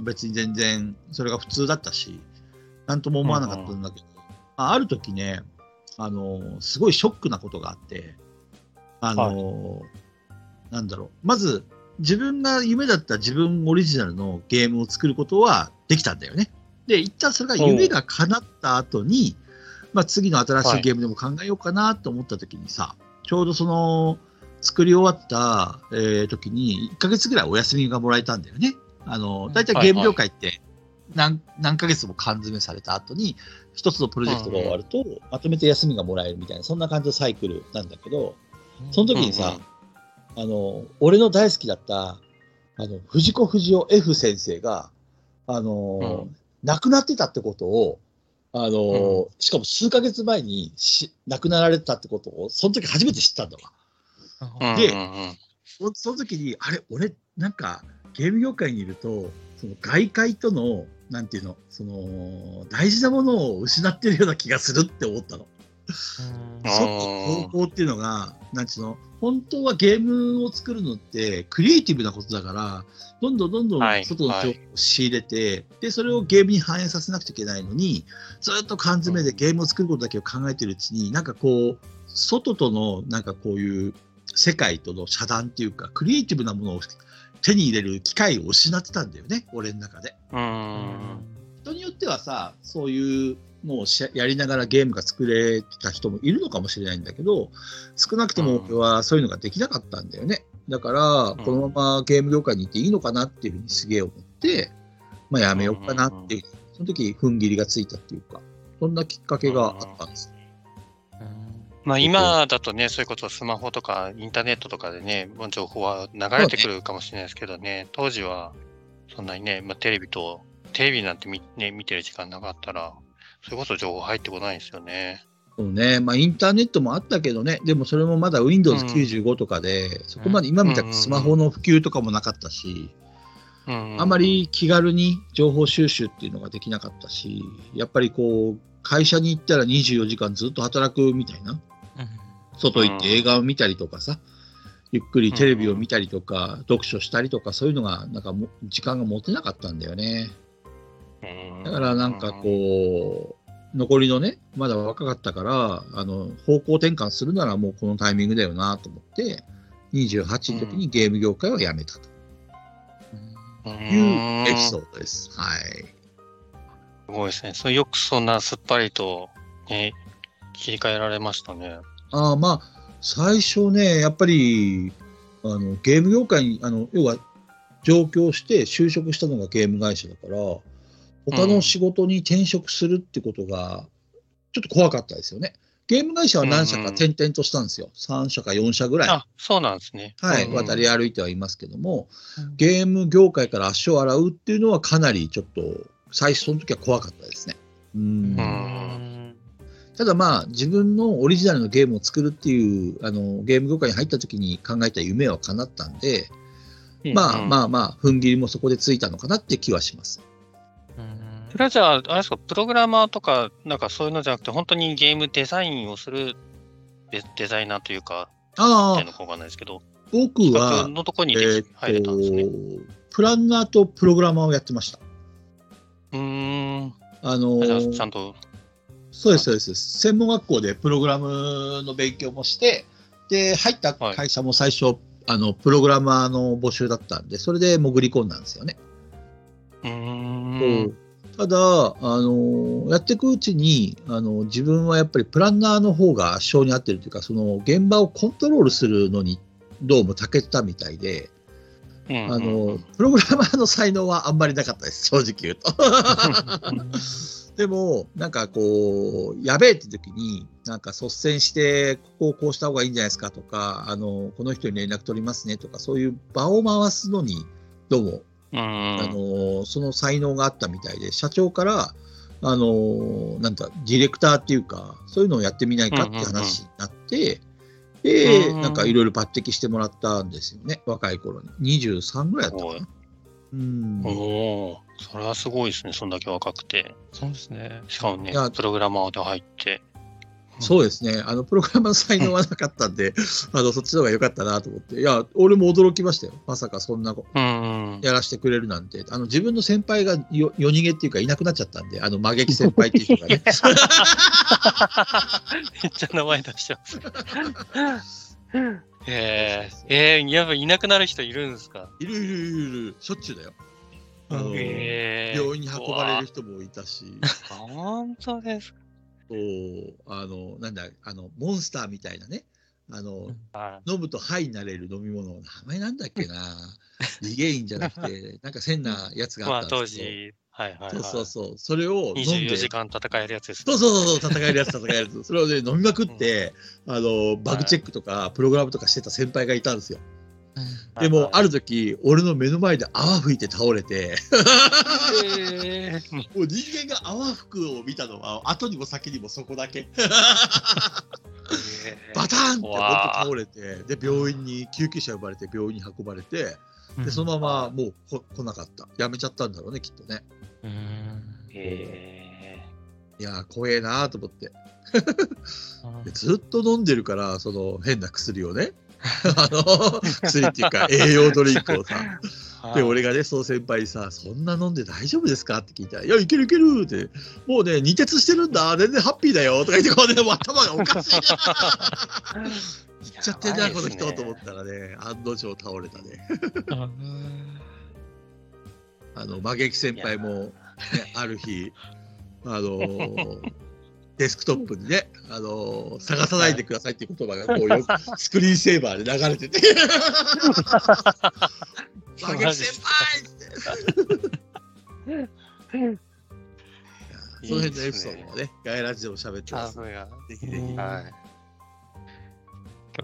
別に全然それが普通だったし、なんとも思わなかったんだけど、まあ、ある時ね、あの、すごいショックなことがあって、あの、なんだろう、まず、自分が夢だった自分オリジナルのゲームを作ることはできたんだよね。で、一旦それが夢が叶った後に、まあ、次の新しい。ゲームでも考えようかなと思った時にさ、ちょうどその、作り終わった、えー時に1ヶ月ぐらいお休みがもらえたんだよね。あの、大体ゲーム業界って何,、何ヶ月も缶詰された後に、一つのプロジェクトが終わると、まとめて休みがもらえるみたいな、そんな感じのサイクルなんだけど、その時にさ、あの、俺の大好きだった、あの、藤子不二雄 F 先生が、あの、うん。亡くなってたってことを、あの、しかも数ヶ月前にし亡くなられてたってことを、その時初めて知ったんだわ。でうんうんうん。そその時に、あれ、俺、なんか、ゲーム業界にいると、その外界との、なんていうの、その、大事なものを失ってるような気がするって思ったの。うん。その方法っていうのが、なんちゅうの、本当はゲームを作るのってクリエイティブなことだから、どんどんどんどんはい外の情報を仕入れて、で、それをゲームに反映させなくちゃいけないのに、ずっと缶詰でゲームを作ることだけを考えてるうちに、なんかこう、外とのなんかこういう世界との遮断っていうか、クリエイティブなものを手に入れる機会を失ってたんだよね、俺の中で。うん人によってはさ、そういうのをしやりながらゲームが作れた人もいるのかもしれないんだけど、少なくとも俺はそういうのができなかったんだよね。だから、んこのままゲーム業界にいていいのかなっていうふうにすげえ思って、まあやめようかなっていう、その時踏ん切りがついたっていうか、そんなきっかけがあったんです。まあ今だとね、そういうことスマホとかインターネットとかでね、情報は流れてくるかもしれないですけどね、当時はそんなにね、まあ、テレビと、テレビなんて見,、ね、見てる時間なかったら、それこそ情報入ってこないんですよね。そうね、まあインターネットもあったけどね、でもそれもまだ Windows95 とかで、そこまで今みたくスマホの普及とかもなかったし、うん。あまり気軽に情報収集っていうのができなかったし、やっぱりこう、会社に行ったら24時間ずっと働くみたいな、外行って映画を見たりとかさ、ゆっくりテレビを見たりとか、読書したりとか、そういうのが、なんかも時間が持てなかったんだよね。だからなんかこう、残りのね、まだ若かったから、あの、方向転換するならもうこのタイミングだよなと思って、28の時にゲーム業界を辞めたと。うん、いうエピソーードです。はい。すごいですね。それよくそんなすっぱりと、ね、切り替えられましたね。ああまあ最初ねやっぱりあのゲーム業界にあの要は上京して就職したのがゲーム会社だから他の仕事に転職するってことがちょっと怖かったですよね。ゲーム会社は何社か転々としたんですよ。3社か4社ぐらい。あ、そうなんですね。はい、うん渡り歩いてはいますけども、ゲーム業界から足を洗うっていうのはかなりちょっと最初その時は怖かったですね。うんうんただまあ自分のオリジナルのゲームを作るっていうあのゲーム業界に入った時に考えた夢は叶ったんで、まあまあまあ踏ん切りもそこでついたのかなって気はします。それはじゃあ、あれですか、プログラマーとか、なんかそういうのじゃなくて、本当にゲームデザインをするデデザイナーというか、ああっていうのかわかんないですけど、僕企は画、のとこにでえき入れたんですね。プランナーとプログラマーをやってました。うーん。あのーちゃんと、そうですそうです専門学校でプログラムの勉強もしてで入った会社も最初、あの、プログラマーの募集だったんで、それで潜り込んだんですよね。うーん。ただ、あの、やっていくうちに、あの、自分はやっぱりプランナーの方が性に合ってるというか、その現場をコントロールするのにどうも長けてたみたいで、うんあの、プログラマーの才能はあんまりなかったです、正直言うと。でも、なんかこう、やべえって時に、なんか率先して、ここをこうした方がいいんじゃないですかとか、あの、この人に連絡取りますねとか、そういう場を回すのに、どうも、うんあの、その才能があったみたいで、社長から、あの、なんだ、ディレクターっていうか、そういうのをやってみないかって話になって、で、うんなんかいろいろ抜擢してもらったんですよね、若い頃に。23ぐらいだったかな。うん。おおーそれはすごいですね、そんだけ若くて。そうですね。しかもねプログラマーで入って。そうですね。あの、プログラマーの才能はなかったんで、あの、そっちの方が良かったなと思って。いや、俺も驚きましたよ。まさかそんな。やらせてくれるなんて。あの、自分の先輩がよ夜逃げっていうかいなくなっちゃったんで、あの、魔撃先輩っていう人がね。めっちゃ名前出してます。えー、えー、やっぱいなくなる人いるんですか？いるいるいるいる。しょっちゅうだよ。あの、えー、病院に運ばれる人もいたし、本当ですあの、なんだ、あの、モンスターみたいなね。あの、は飲むとハイになれる飲み物、名前なんだっけな。リゲインじゃなくて、なんか変なやつい。がまあ当あったんですけど。時、はいはい、はい。そうそうそう。それを飲んで。24時間戦えるやつです、そうそうそうそう、戦えるやつ、戦えるやつ。それをね、飲みまくって、あの、バグチェックとか、プログラムとかしてた先輩がいたんですよ。でも、ある。る時、俺の目の前で泡吹いて倒れて、えー、もう人間が泡吹くを見たのは、後にも先にもそこだけ。バターンって本当倒れて、で、病院に、救急車呼ばれて、病院に運ばれて、で、そのままもうこ来なかった。やめちゃったんだろうね、きっとね。うん。えいやー、怖えなーと思って。でずっと飲んでるから、その変な薬をね。あの、薬っていうか栄養ドリンクをさ。ー、で、俺がね、その先輩にさ、そんな飲んで大丈夫ですか？って聞いたら、いや、いけるいけるって、もうね、二徹してるんだ、全然ハッピーだよとか言って、こうね、頭がおかしい。な。言っちゃってんな、この人と思ったらね、案の定倒れたね。あの、魔撃先輩も、ね、ある日、あのーデスクトップにね、あのー探さないでくださいっていう言葉がこうよく スクリーンセーバーで流れてて、魔撃先輩って。その辺のエピソードもね、ガイラジでも喋ってます。ぜひぜひ。はい。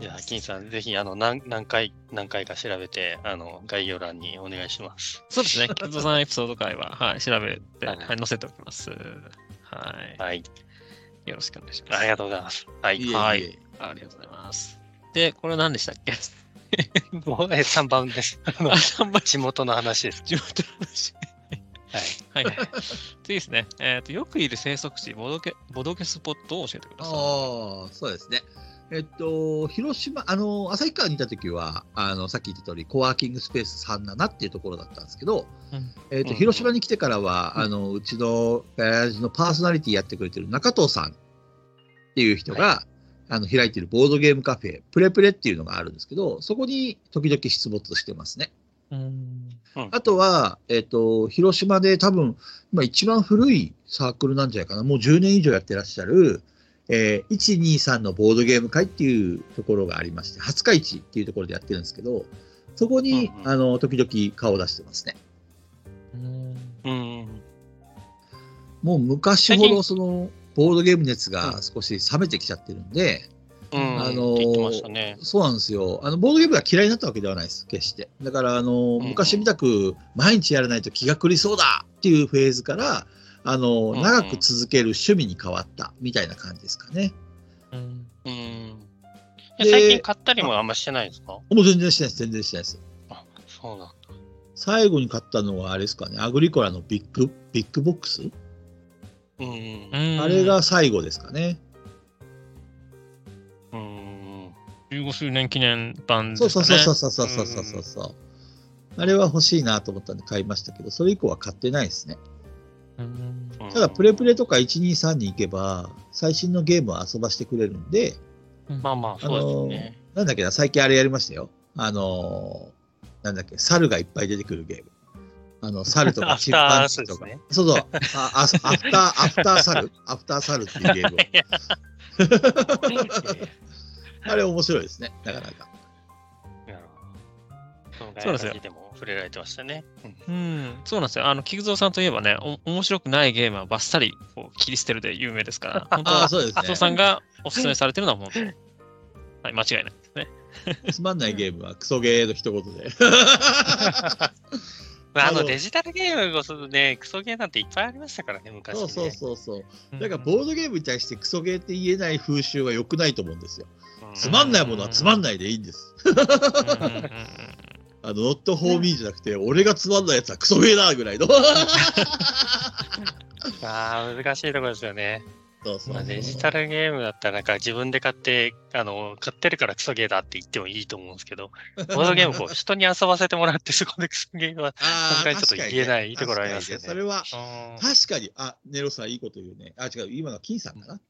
いや、金さん、ぜひ、あの、何何回、何回か調べて、あの、概要欄にお願いします。そうですね。キッズさんエピソード回は、はい、調べて、は、はいい載せておきます。はい。はい。よろしくお願いします。ありがとうございます。はいい。えいえはいありがとうございます。で、これ何でしたっけ？もう、え、3番です。あのあ、3番地元の話です。地元の話。はい。はい。次ですね。えっ、と、よくいる生息地、ボドゲ、ボドゲスポットを教えてください。ああ、そうですね。えっと、広島、あの、旭川にいた時は、あの、さっき言った通り、コワーキングスペース37っていうところだったんですけど、うんえっと、うん広島に来てからは、あの、うちのガヤラジのパーソナリティやってくれてる中藤さんっていう人が、あの、開いてるボードゲームカフェ、プレプレっていうのがあるんですけど、そこに時々出没してますね。うん。あとは、えっ、と、広島で多分、まあ一番古いサークルなんじゃないかな。もう10年以上やってらっしゃる、えー、123のボードゲーム会っていうところがありまして、廿日市っていうところでやってるんですけど、そこに、うんうんあの、時々顔を出してますね。うんうん。もう昔ほどその、ボードゲーム熱が少し冷めてきちゃってるんで、うん。あの。そうなんですよ。あの、ボードゲームが嫌いになったわけではないです、決して。だから、あの、ん昔みたく毎日やらないと気が狂いそうだっていうフェーズから、あの、うん長く続ける趣味に変わったみたいな感じですかね。うん。うん。で最近買ったりもあんましてないですか？もう全然してないです、全然してないです。あ、そうなんだ。最後に買ったのはあれですかね、アグリコラのビッグ、ビッグボックス、うん。うんあれが最後ですかね。うん。15周年記念版そうですかね。そうそうそうそうそうそうそうそう。あれは欲しいなと思ったんで買いましたけど、それ以降は買ってないですね。うんただ、プレプレとか123に行けば、最新のゲームを遊ばしてくれるんで、まあまあ、そうですよね。なんだっけな、最近あれやりましたよ。あのーなんだっけ、猿がいっぱい出てくるゲーム。あの、猿とか チンパンジーとか。ね。そうそう。ああアフター、アフター猿アフター猿っていうゲームを。あれ面白いですね、なかなか。そそうですよでも触れられてましたね。うんうん、そうなんですよ。あの、菊蔵さんといえばね、お面白くないゲームはバッサリこう切り捨てるで有名ですから、本当ああ、は、そうです麻生さんね。がおすすめされてるのは本当、はい、間違いないですね。つまんないゲームはクソゲーの一言で。まあ、あのあのデジタルゲームこそね、クソゲーなんていっぱいありましたからね、昔、ね。そうそうそうそう。うんだからボードゲームに対してクソゲーって言えない風習は良くないと思うんですよ。うんつまんないものはつまんないでいいんです。うんうんうんあの、not for me じゃなくて、俺がつまんないやつはクソゲーだぐらいの。ああ、難しいところですよね。そうそうまあ、デジタルゲームだったら、なんか自分で買って、あの、買ってるからクソゲーだって言ってもいいと思うんですけど、ボードゲームこう、人に遊ばせてもらって、そこでクソゲームは、あ今回ちょっと言えないところありますよねそれは、あ確かに、あ、ネロさんいいこと言うね。あ、違う、今のは金さんかな。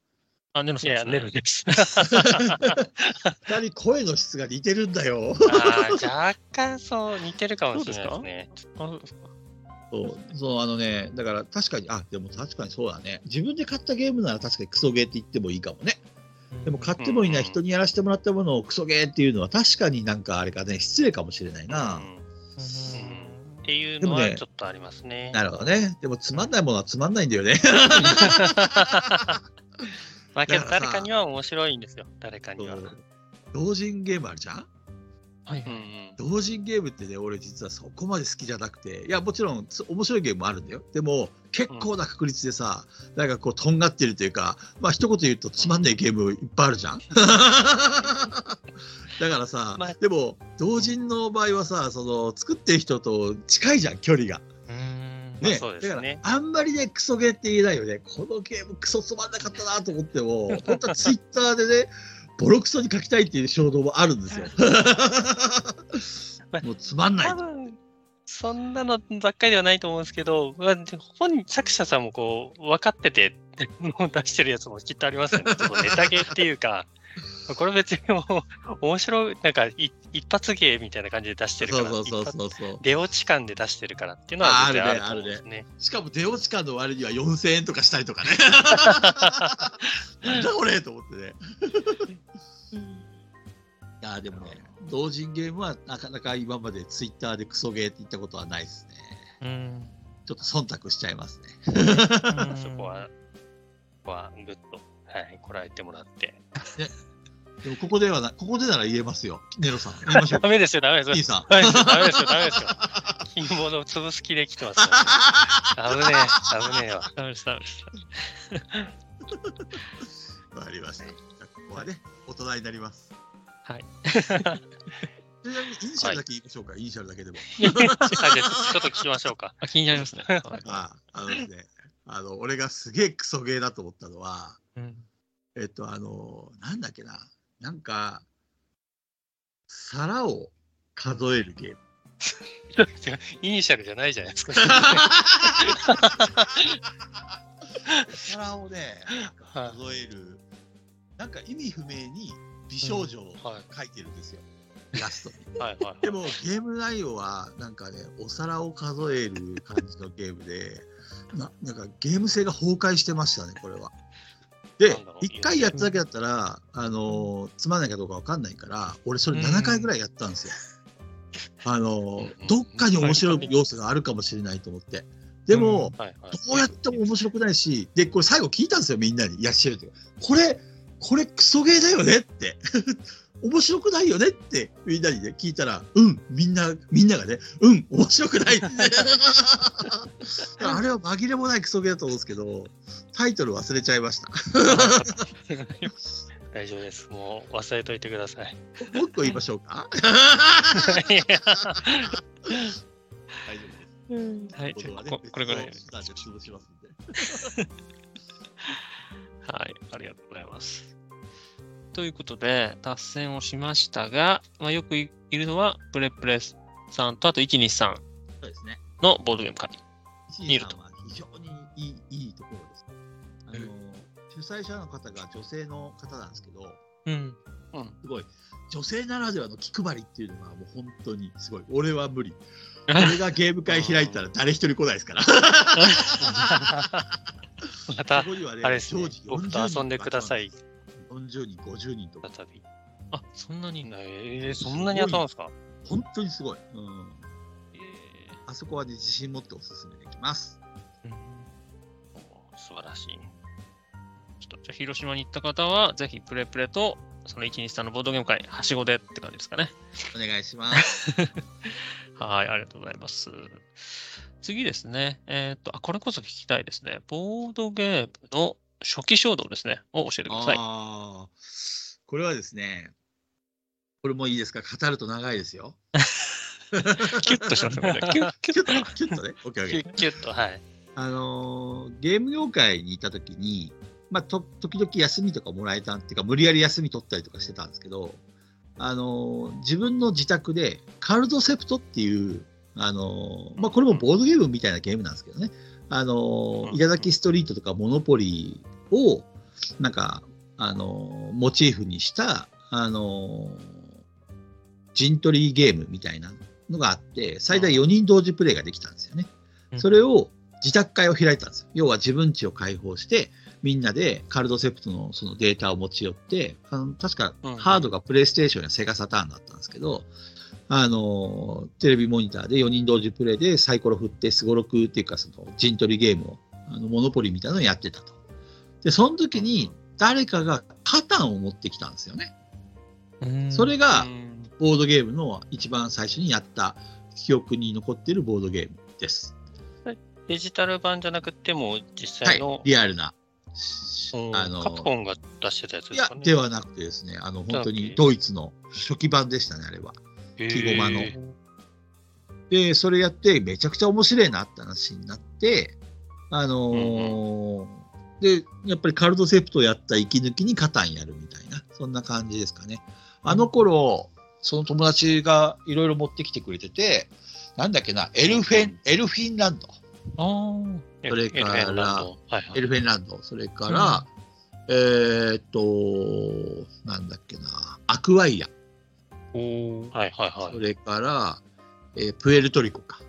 あ、ネロさんいや、ネルです。二人声の質が似てるんだよ。若干そう、似てるかもしれないですね。あそうですか？そう、あのね、だから確かに、あ、でも確かにそうだね。自分で買ったゲームなら確かにクソゲーって言ってもいいかもね。でも買ってもいない人にやらせてもらったものをクソゲーっていうのは確かになんかあれかね、失礼かもしれないな。うんうんっていうのでもねはちょっとありますね。なるほどね。でもつまんないものはつまんないんだよね。まあけどだからさ誰かには面白いんですよ、誰かには。うん同人ゲームあるじゃん？はいはい。うん同人ゲームってね、俺実はそこまで好きじゃなくて、いや、もちろんつ面白いゲームもあるんだよ。でも、結構な確率でさ、なんかこう、とんがってるというか、まあ、一言言うとつまんないゲームいっぱいあるじゃん。だからさ、まあでも、同人の場合はさ、その、作ってる人と近いじゃん、距離が。ね、そうですねだから、あんまりね、クソゲーって言えないよね。このゲームクソつまんなかったなと思っても、本当はツイッターでね、ボロクソに書きたいっていう衝動もあるんですよ。もうつまんない多。分そんなのばっかりではないと思うんですけど、まあ本人作者さんもこう分かっててもう出してるやつもきっとありますよね。ちょっとネタゲーっていうか、これ別にもう面白い、なんかい一発芸みたいな感じで出してるから、そうそうそう一発そう。出落ち感で出してるからっていうのは絶対あるね。しかも出落ち感の割には4000円とかしたりとかね。なんだこれと思ってね。いやでもね、同人ゲームはなかなか今までツイッターでクソゲーって言ったことはないですね。うんちょっと忖度しちゃいますね。そこは、ここはぐっと、はい、こらえてもらって。でもここではな、ここでなら言えますよ。ネロさん。言いましょうダ。メですよ、ダメですよキー。さん。ダメですよ、ダメですよ、ダメですよ。金物を潰す気で来てますよ、ね。危ねえ、危ねえわ。ダメです、ダメです。わかりました。じゃあここはね、大人になります。はい。ちなみにイニシャルだけ言いましょうか、イニシャルだけでも。ちょっと聞きましょうか。あ気になりますね。は いああのね、あの、俺がすげえクソゲーだと思ったのは、うんえっと、あの、なんだっけな、なんか、皿を数えるゲーム。イニシャルじゃないじゃないですか。皿をね、数える、なんか意味不明に美少女をはい書いてるんですよ、イラストに。はいはい。でもゲーム内容はなんかねお皿を数える感じのゲームでななんかゲーム性が崩壊してましたねこれは。でなんだろう1回やっただけだったら、あのーつまんないかどうかわかんないから俺それ7回ぐらいやったんですよ。あのーうんどっかに面白い要素があるかもしれないと思って。でも、はいはい。どうやっても面白くないし、で、これ最後聞いたんですよ、みんなに。いや、知ると。これ、これクソゲーだよねって。面白くないよねってみんなにね、聞いたら、うん、みんな、みんながね、うん、面白くない。あれは紛れもないクソゲーだと思うんですけど、タイトル忘れちゃいました。大丈夫です。もう忘れといてください。もう一個言いましょうか？大丈夫です。はい、じゃあここれぐらい。はい、ありがとうございます。ということで、脱線をしましたが、まあ、よくいるのは、プレプレさんと、あと123そうですね。のボードゲーム会。一さんは非常にいいいいところです。あの主催者の方が女性の方なんですけど、うん。うんすごい。女性ならではの気配りっていうのがもう本当にすごい。俺は無理。俺がゲーム会開いたら誰一人来ないですから。またねあれですね僕と遊んでください。40人、50人とか。再び。あ、そんなに？えー、そんなに遊ぶんですか？本当にすごい。うん。えあそこはね、自信持っておすすめできます。ーうんお素晴らしい。ちょっとじゃあ広島に行った方は、ぜひプレプレと、その1日3のボードゲーム会、はしごでって感じですかね。お願いします。はい、ありがとうございます。次ですね。えっ、と、あ、これこそ聞きたいですね。ボードゲームの初期衝動ですね。を教えてください。ああ、これはですね、これもいいですか？語ると長いですよ。キュッとしますね。キュッキュッと。キュッとね。オッケーオッケーキュッと、はい。あのーゲーム業界にいたときに、まあ、と時々休みとかもらえたっていうか、無理やり休み取ったりとかしてたんですけど、あのー自分の自宅でカルドセプトっていう、あのーまあ、これもボードゲームみたいなゲームなんですけどね、あのーうん頂きストリートとかモノポリーを、なんか、あのーモチーフにした、あのー陣取りゲームみたいなのがあって、最大4人同時プレイができたんですよね。それを自宅会を開いたんですよ。要は自分家を開放して、みんなでカルドセプトのそのデータを持ち寄って、あの確かうんハードがプレイステーションやセガサターンだったんですけど、あのテレビモニターで4人同時プレイでサイコロ振ってすごろくっていうかその陣取りゲームをあのモノポリみたいなのをやってたと。で、その時に誰かがカタンを持ってきたんですよね。うんそれがうんボードゲームの一番最初にやった記憶に残っているボードゲームです。デジタル版じゃなくても、実はい際の、、リアルな。うんあのカプコンが出してたやついやですかね。、ではなくてですね、あの、本当にドイツの初期版でしたね、あれは。木駒ので、それやって、めちゃくちゃ面白いなって話になって、あのーで、やっぱりカルドセプトやった息抜きにカタンやるみたいな、そんな感じですかね。あの頃、その友達がいろいろ持ってきてくれてて、なんだっけな、エルフェン、エルフィンランド。それからエルフェンランドはいはいエルフェンランド、それから、えーっと、なんだっけな、アクワイア、はいはいはい。それから、えープエルトリコか。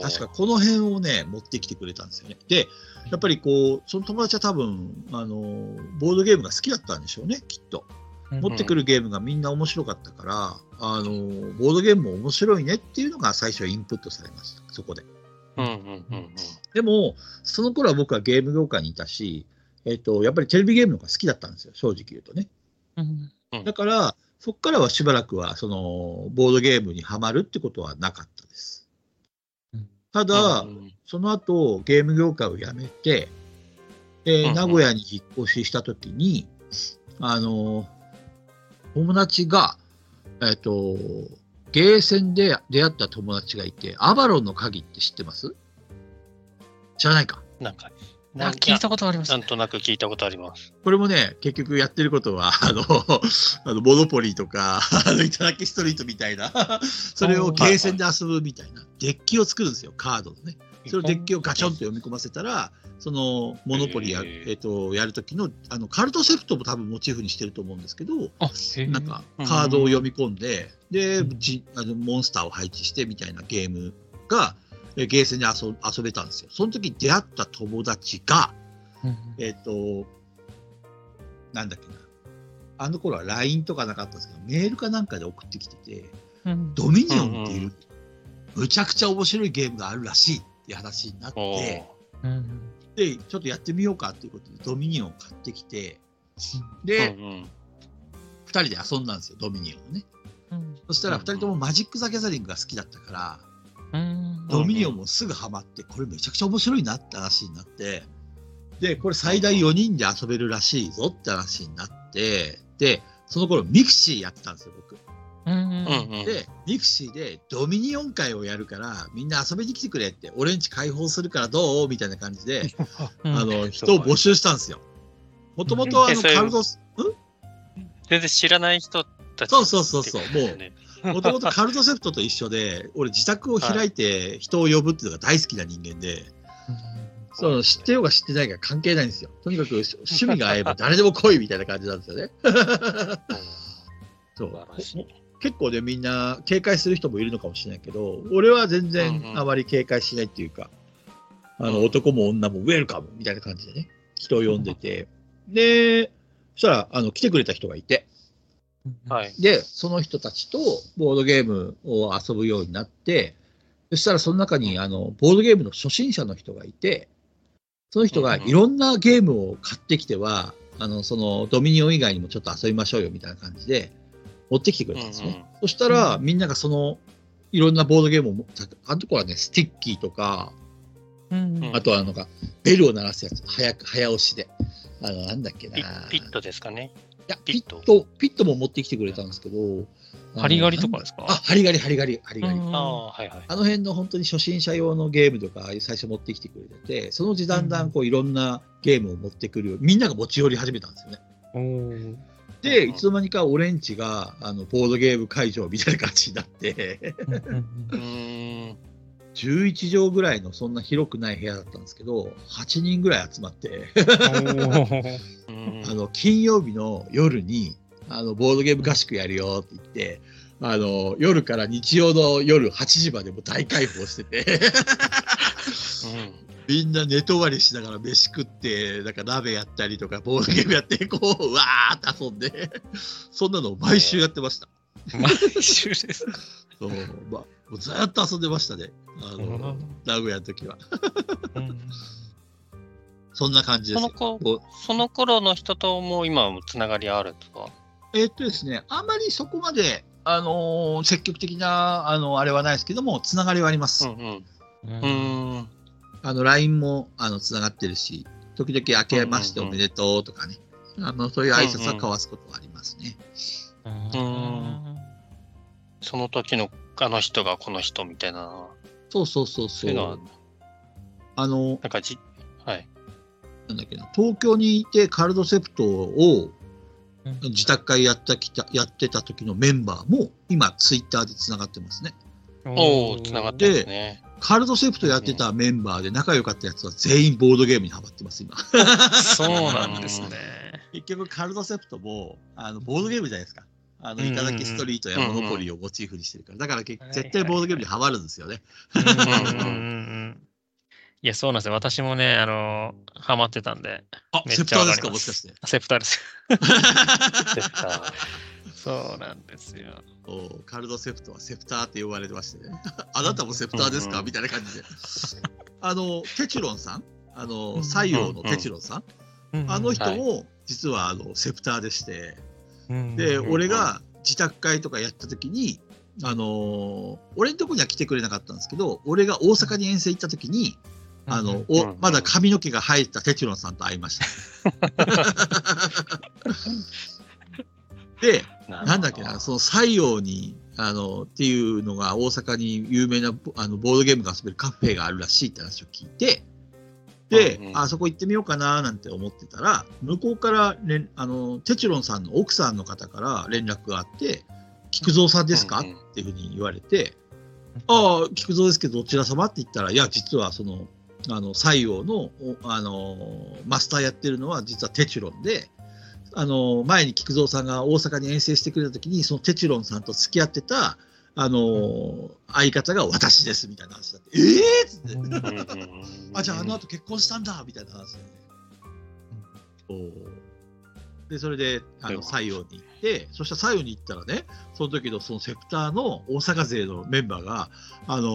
確かこの辺をね、持ってきてくれたんですよね。で、やっぱりこう、その友達は多分、あの、ボードゲームが好きだったんでしょうね、きっと。持ってくるゲームがみんな面白かったから、あの、ボードゲームも面白いねっていうのが最初インプットされました、そこで。うんうんうんうん。でも、その頃は僕はゲーム業界にいたし、えっ、と、やっぱりテレビゲームの方が好きだったんですよ、正直言うとね。うんだから、そこからはしばらくは、その、ボードゲームにはまるってことはなかったです。ただ、うんその後、ゲーム業界を辞めて、でうんうん。名古屋に引っ越ししたときに、あの、友達が、えっ、と、ゲーセンで出会った友達がいて、アバロンの鍵って知ってます？知らないか。なんか、あなん聞いたことありますね。なんとなく聞いたことあります。これもね、結局やってることは、あの、あのモノポリーとか、あの、いただきストリートみたいな、それをゲーセンで遊ぶみたいな、デッキを作るんですよ、カードのね。そのデッキをガチョンと読み込ませたら、そのモノポリや,、えっとやるときのあのカルトセプトも多分モチーフにしてると思うんですけど、なんかうんカードを読み込んで、でうんじあのモンスターを配置してみたいなゲームがえゲーセンで遊遊べたんですよ。その時出会った友達が、うんえっ、と、なんだっけな。あの頃は LINE とかなかったんですけど、メールかなんかで送ってきてて、うん。ドミニオンっていう、うんむちゃくちゃ面白いゲームがあるらしいっていう話になってー、うんで、ちょっとやってみようかっていうことで、ドミニオンを買ってきて、うで、んうん。二人で遊んだんですよ、ドミニオンをね。うん。そしたら二人ともマジック・ザ・ギャザリングが好きだったから、うんドミニオンもすぐハマって、これめちゃくちゃ面白いなって話になって、で、これ最大4人で遊べるらしいぞって話になって、で、その頃ミクシーやってたんですよ、僕。で、ミクシーでドミニオン会をやるから、みんな遊びに来てくれって、俺んち開放するからどうみたいな感じで、うん。あの、人を募集したんですよ。もともとあの、カルドス、全然知らない人たち。そうそうそうそう。ってことですねもともとカルドセプトと一緒で、俺自宅を開いて人を呼ぶっていうのが大好きな人間で、その知ってようが知ってないか関係ないんですよ。とにかく趣味が合えば誰でも来いみたいな感じなんですよね。そう。結構ね、みんな警戒する人もいるのかもしれないけど、俺は全然んあまり警戒しないっていうか、あのうん。男も女もウェルカムみたいな感じでね、人を呼んでて、で、そしたらあの来てくれた人がいて、はい。で、その人たちとボードゲームを遊ぶようになって、そしたらその中にあのボードゲームの初心者の人がいて、その人がいろんなゲームを買ってきては、あのそのドミニオン以外にもちょっと遊びましょうよみたいな感じで持ってきてくれたんですね。うんうんそしたら、うんみんながそのいろんなボードゲームを持って、あのところはね、スティッキーとか、うんあとはなんかベルを鳴らすやつ、早く早押しで。あの、なんだっけな。ピピットですかね。いや、ピットピット、ピットも持ってきてくれたんですけど、ハリガリとかですか？あ、ハリガリ、ハリガリ、ハリガリ。うんああ、はいはい。あの辺の本当に初心者用のゲームとか最初持ってきてくれてて、そのうちだんだんこういろんなゲームを持ってくるようみんなが持ち寄り始めたんですよね。で、うんいつの間にかオレンジがあのボードゲーム会場みたいな感じになって、うんうんうーん。11畳ぐらいのそんな広くない部屋だったんですけど、8人ぐらい集まって、うんあの金曜日の夜にあのボードゲーム合宿やるよって言って、あの夜から日曜の夜8時までも大開放してて。みんな寝泊まりしながら飯食って、なんか鍋やったりとか、ボードゲームやって、こう、うわーって遊んで、そんなのを毎週やってました。毎週ですか。そうまあ、ずーっと遊んでましたね。あの、うん名古屋の時は。うんそんな感じですよ。その子こうその頃の人とも今もつながりあるんですか？えーっとですね、あんまりそこまで、あのー積極的な、あの、あれはないですけども、つながりはあります。うんうん。ううんーん。あの、LINE も、あの、つながってるし、時々明けましておめでとうとかね、あの、そういう挨拶は交わすことはありますね。うんその時のあの人がこの人みたいな、そうそうそうそそういうのはう。、あの、なんかじ、はい。なんだっけな、東京にいてカルドセプトを自宅会やったきたやってた時のメンバーも今ツイッターでつながってますね。おお、つながってるんですね。カルドセプトやってたメンバーで仲良かったやつは全員ボードゲームにハマってます今。そうなんですね。結局カルドセプトもあのボードゲームじゃないですか。あのうんうんうん頂きストリートやモノポリーをモチーフにしてるから、だから絶対ボードゲームにハマるんですよね。うんうんうんうんいや、そうなんですよ。私もね、あの、ハマってたんで、あ、めっセプターですか、もしかして。セプターです。絶対そうなんですよ。おカルドセプトはセプターって呼ばれてましてね。あなたもセプターですか、うんうんみたいな感じで。あの、テチュロンさん？あうんの、西洋のテチュロンさん、あの人も実はあのセプターでして、で、うん俺が自宅会とかやった時に、あのー俺のとこには来てくれなかったんですけど、俺が大阪に遠征行った時に、あの、おうんまだ髪の毛が生えたテチュロンさんと会いました。で、なんだっけな、その西洋に、あの、っていうのが大阪に有名なボあのボードゲームが遊べるカフェがあるらしいって話を聞いて、で、うんうん。あそこ行ってみようかななんて思ってたら、向こうから連あの、テチュロンさんの奥さんの方から連絡があって、菊蔵さんですか、うんうん。っていうふうに言われて、ああ、菊蔵ですけど、どちら様？って言ったら、いや、実はその、あの、西洋の、おあの、マスターやってるのは、実はテチュロンで、あの、前に菊蔵さんが大阪に遠征してくれた時に、そのテチュロンさんと付き合ってた、あの、相方が私です、みたいな話だって、ええー、っつって、あ、じゃああの後結婚したんだ、みたいな話で、ね。で、それで、あの、西洋にて、そしたら西洋に行ったらね、その時のそのセプターの大阪勢のメンバーが、あの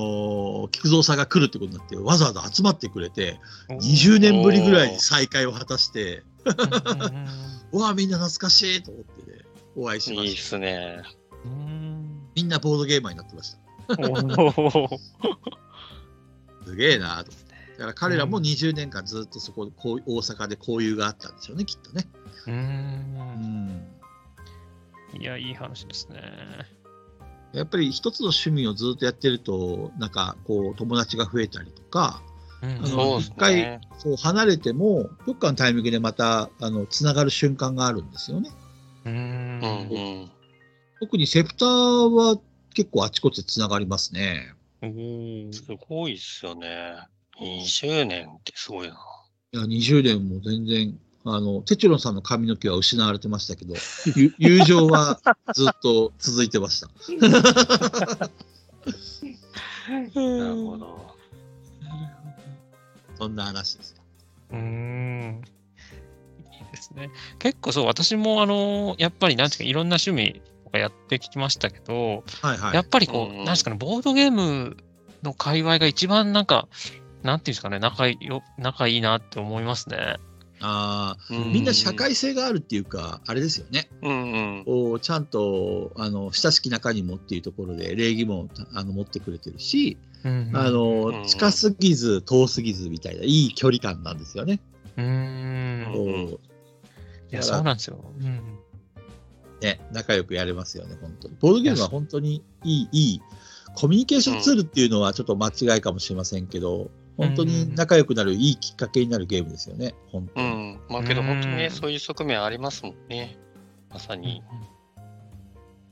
ー菊蔵さんが来るってことになって、わざわざ集まってくれて、20年ぶりぐらいに再会を果たして、う わあ、みんな懐かしいと思ってね、お会いしまいいっした。すね。うんみんなボードゲーマーになってました。すげえなと思って。だから彼らも20年間ずっとそこ、こう大阪で交友があったんでしょうね、きっとね。ううんん。いや、いい話ですね。やっぱり一つの趣味をずっとやってると、なんかこう友達が増えたりとか、うんあの一回ね。そう離れても、どっかのタイミングでまたあのつながる瞬間があるんですよね。ううんん特にセプターは結構あちこちでつながりますね。うん。うん。すごいっすよね。20年ってすごいな。いや、20年も全然、あの、テチロンさんの髪の毛は失われてましたけど、ゆ友情はずっと続いてました。なるほど。そんな話ですよ。うーん。いいですね。結構そう、私もあの、やっぱりなんていうか、いろんな趣味とかやってきましたけど、はいはい。やっぱりこう、うんなんですかね、ボードゲームの界隈が一番なんか、なんていうんですかね、仲いよ仲いいなって思いますね。あみんな社会性があるっていうか、あれですよね。うんうん。ちゃんとあの親しき中にもっていうところで礼儀もあの持ってくれてるし、うんあのうん近すぎず遠すぎずみたいないい距離感なんですよね。うーん。こううんいや、そうなんですよ。うん。ね仲良くやれますよね、本当に。ボードゲームは本当にいい、いい、コミュニケーションツールっていうのはちょっと間違いかもしれませんけど、本当に仲良くなるいいきっかけになるゲームですよね、本当に。うん。まあけど本当にね、うんそういう側面ありますもんね。まさに。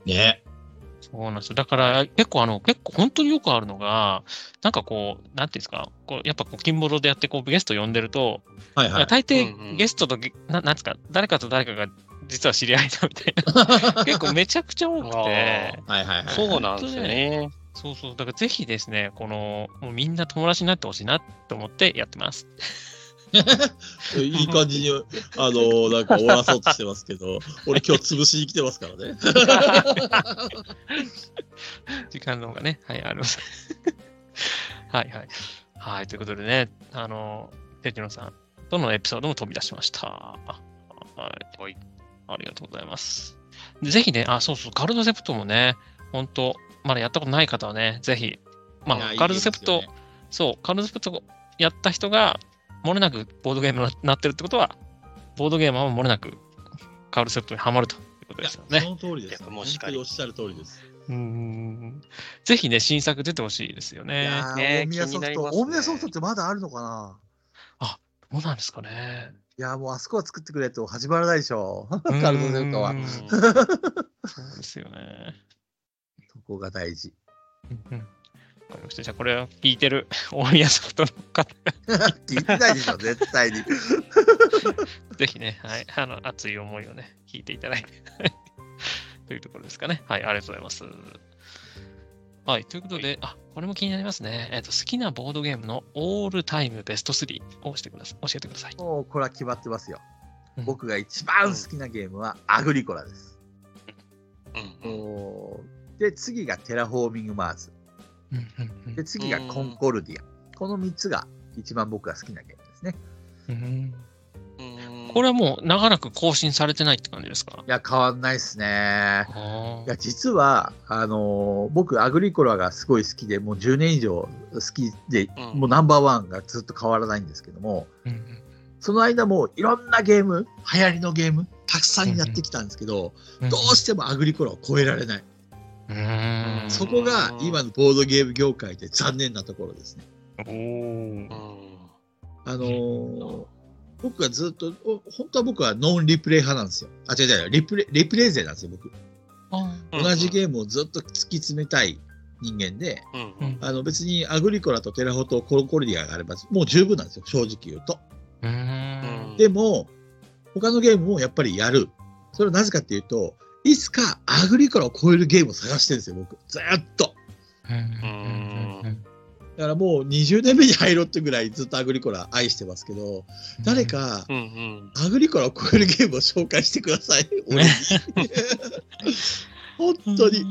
ね。そうなんですよ。だから、結構、あの、結構本当によくあるのが、なんかこう、なんていうんですか、こうやっぱこう、金ボロでやって、こう、ゲスト呼んでると、はいはい。大抵うんうんゲストとゲ、ななんですか、誰かと誰かが実は知り合いだみたいな、結構めちゃくちゃ多くて、はいはいはい。そうなんですよね。そうそう、だからぜひですね、この、もうみんな友達になってほしいなと思ってやってます。いい感じに、あの、なんか終わらそうとしてますけど、俺今日潰しに来てますからね。時間の方がね、はい、あります。はいはい。はい、ということでね、あの、テチノさんとのエピソードも飛び出しました。はい。はいありがとうございます。でぜひね、あ、そうそう、カルドセプトもね、本当まだやったことない方はね、ぜひ、まあ、カルドセプト、ねそう、カルドセプトやった人が、もれなくボードゲームになってるってことは、ボードゲーマーももれなくカルドセプトにはまるということですよね。その通りです。逆もしかりおっしゃる通りです。うーんぜひね、新作出てほしいですよいね。大宮ソフト、大宮ソフトってまだあるのかな？どうなんですかね。いやーもうあそこは作ってくれと始まらないでしょ。カルドセプトはそうですよね。そこが大事。うんうんわかりました。じゃあ、これを聞いてる 大宮ソフトの方、聞いてないでしょ、絶対に。ぜひね、はい、あの、熱い思いをね、聞いていただいて、というところですかね。はい、ありがとうございます。はい、ということで、あ、これも気になりますね。えっ、と、好きなボードゲームのオールタイムベスト3をしてください。教えてください。もうこれは決まってますよ。うん僕が一番好きなゲームはアグリコラです。うんうんで、次がテラフォーミングマーズ。うんうんうんで、次がコンコルディア。この3つが一番僕が好きなゲームですね。うんうんこれはもう長らく更新されてないって感じですか？いや、変わんないっすね。あいや、実は、あのー僕、アグリコラがすごい好きで、もう10年以上好きで、うんもうナンバーワンがずっと変わらないんですけども、うんうんその間もいろんなゲーム、流行りのゲーム、たくさんやってきたんですけど、うんどうしてもアグリコラを超えられない。うーんそこが今のボードゲーム業界で残念なところですね。あのー僕がずっと、お本当は僕はノンリプレイ派なんですよ。あ、違う違う、リプレイリプレイ勢なんですよ、僕。同じゲームをずっと突き詰めたい人間で、うんうんあの別にアグリコラとテラフォとコンコルディアがあればもう十分なんですよ、正直言うと。でも、他のゲームもやっぱりやる。それはなぜかっていうと、いつかアグリコラを超えるゲームを探してるんですよ、僕。ずーっと。だからもう20年目に入ろうってぐらいずっとアグリコラ愛してますけど、誰かアグリコラを超えるゲームを紹介してください。俺に本当に。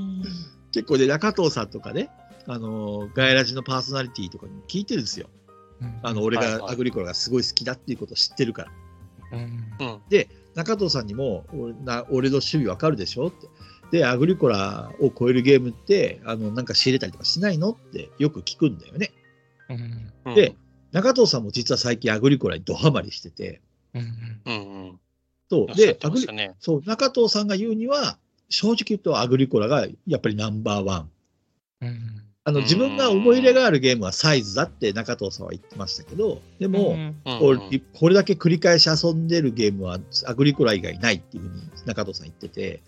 結構ね、中藤さんとかね、あの、ガイラジのパーソナリティとかにも聞いてるんですよ。あの、俺がアグリコラがすごい好きだっていうことを知ってるから。うんうん中藤さんにも、俺な俺の趣味わかるでしょって。で、アグリコラを超えるゲームって、あの、なんか仕入れたりとかしないのってよく聞くんだよね。うんうんで、中藤さんも実は最近アグリコラにドハマりしてて、うんうんうんそう。で。そう、中藤さんが言うには、正直言うとアグリコラがやっぱりナンバーワン。うんあの、うん。自分が思い入れがあるゲームはサイズだって中藤さんは言ってましたけど、でも、うん。うん。これこれだけ繰り返し遊んでるゲームはアグリコラ以外ないっていうふうに中藤さん言ってて、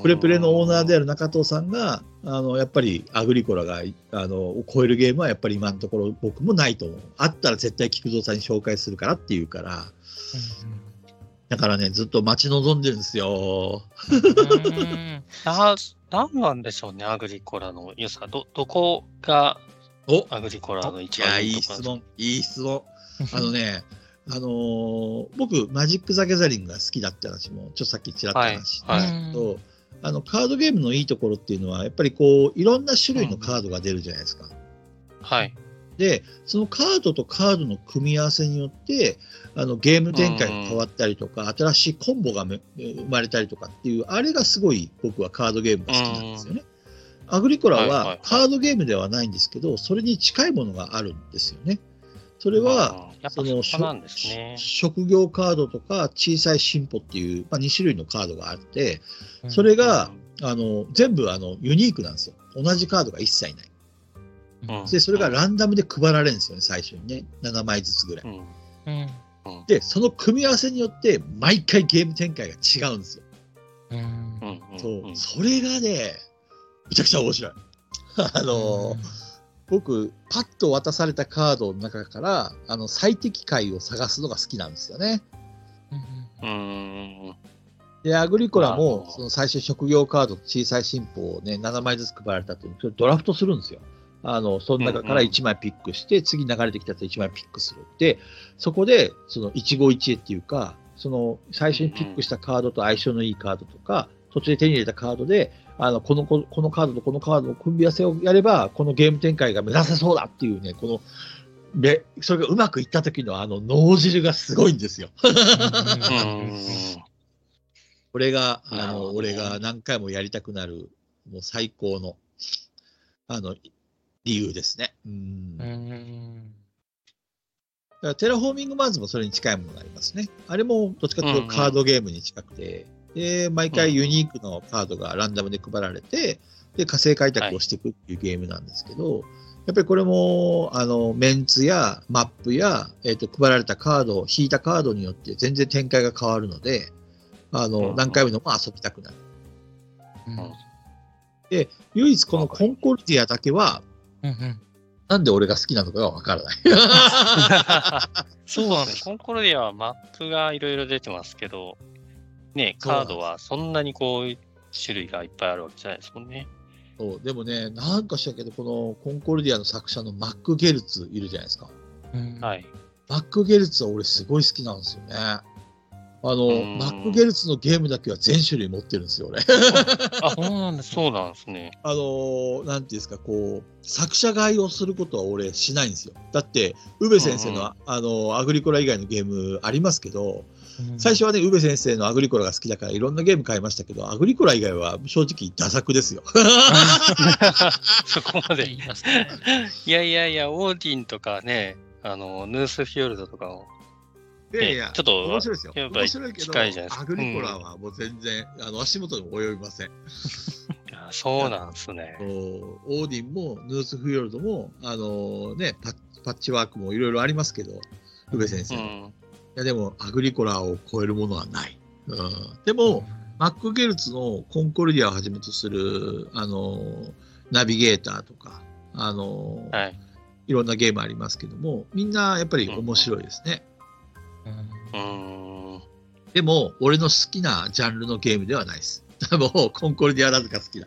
プレプレのオーナーである中藤さんが、あのやっぱりアグリコラがあのを超えるゲームはやっぱり今のところ僕もないと思う。あったら絶対菊蔵さんに紹介するからっていうから、だからね、ずっと待ち望んでるんですよ。うんな、なんなんでしょうね、アグリコラの良さ。ど、どこがおアグリコラのい一や、いい番いい質問、いい質問。あのね、あのー僕、マジック・ザ・ギャザリングが好きだって話も、ちょっとさっきちらっと話したんですけど、あのカードゲームのいいところっていうのは、やっぱりこういろんな種類のカードが出るじゃないですか。はい。で、そのカードとカードの組み合わせによって、あのゲーム展開が変わったりとか、新しいコンボがめ生まれたりとかっていう、あれがすごい僕はカードゲームが好きなんですよね。アグリコラはカードゲームではないんですけど、それに近いものがあるんですよね。それは、その。職業カードとか小さい進歩っていう、まあ、2種類のカードがあって、それが、あの全部あのユニークなんですよ。同じカードが一切ない。うんで、それがランダムで配られるんですよね、最初にね。7枚ずつぐらい。うんうんで、その組み合わせによって、毎回ゲーム展開が違うんですよ。うんうんそう。んそれがね、めちゃくちゃ面白い。あの、僕、パッと渡されたカードの中から、あの、最適解を探すのが好きなんですよね。うん。で、アグリコラもその最初職業カードと小さい進歩をね、7枚ずつ配られた後に、それドラフトするんですよ。あの、その中からうんうん1枚ピックして、次流れてきたやつ1枚ピックする。で、そこで、その一期一会っていうか、その最初にピックしたカードと相性のいいカードとか、途中で手に入れたカードで、あの、この、ここのカードとこのカードの組み合わせをやれば、このゲーム展開が目指せそうだっていうね、この、で、それがうまくいった時のあの脳汁がすごいんですよ。うん。これが、あの、俺が何回もやりたくなる、もう最高の、あの、理由ですね。うん。だからテラフォーミングマーズもそれに近いものがありますね。あれもどっちかというとうんうんカードゲームに近くて、で、毎回ユニークのカードがランダムで配られて、で、火星開拓をしていくっていうゲームなんですけど、やっぱりこれも、あの、メンツやマップや、えっ、と、配られたカード、引いたカードによって全然展開が変わるので、あの、うんうん何回も遊びたくなる。うん唯一このコンコルディアだけは、うんなんで俺が好きなのかがわからない。そうなんです。コンコルディアはマップがいろいろ出てますけど、ね、カードはそんなにこう、種類がいっぱいあるわけじゃないですもんね。そうでもね、なんかしらんけど、このコンコルディアの作者のマック・ゲルツいるじゃないですか。うんはい。マック・ゲルツは俺すごい好きなんですよね。あの、うんマック・ゲルツのゲームだけは全種類持ってるんですよ、俺。あ、そうなんですそうなんですね。あの、なんていうんですか、こう、作者買いをすることは俺しないんですよ。だって、宇部先生の、うんあの、アグリコラ以外のゲームありますけど、うん最初はね、宇部先生のアグリコラが好きだからいろんなゲーム買いましたけど、アグリコラ以外は正直ダ作ですよ。そこまで。言いますねいやいやいや、オーディンとかね、あの、ヌースフィヨルドとかを、いやいやねちょっと面白いですよ。面白いけど、アグリコラはもう全然、あの足元にも及びません。あそうなんですね。オーディンもヌースフィヨルドも、あのね、パッパッチワークもいろいろありますけど、宇部先生うん。やでも、アグリコラを超えるものはない。うん、でも、マック・ゲルツのコンコルディアをはじめとする、あのナビゲーターとか、あのはい。いろんなゲームありますけども、みんなやっぱり面白いですね。うんうーん。でも、俺の好きなジャンルのゲームではないです。もう、コンコルディアラズが好きだ。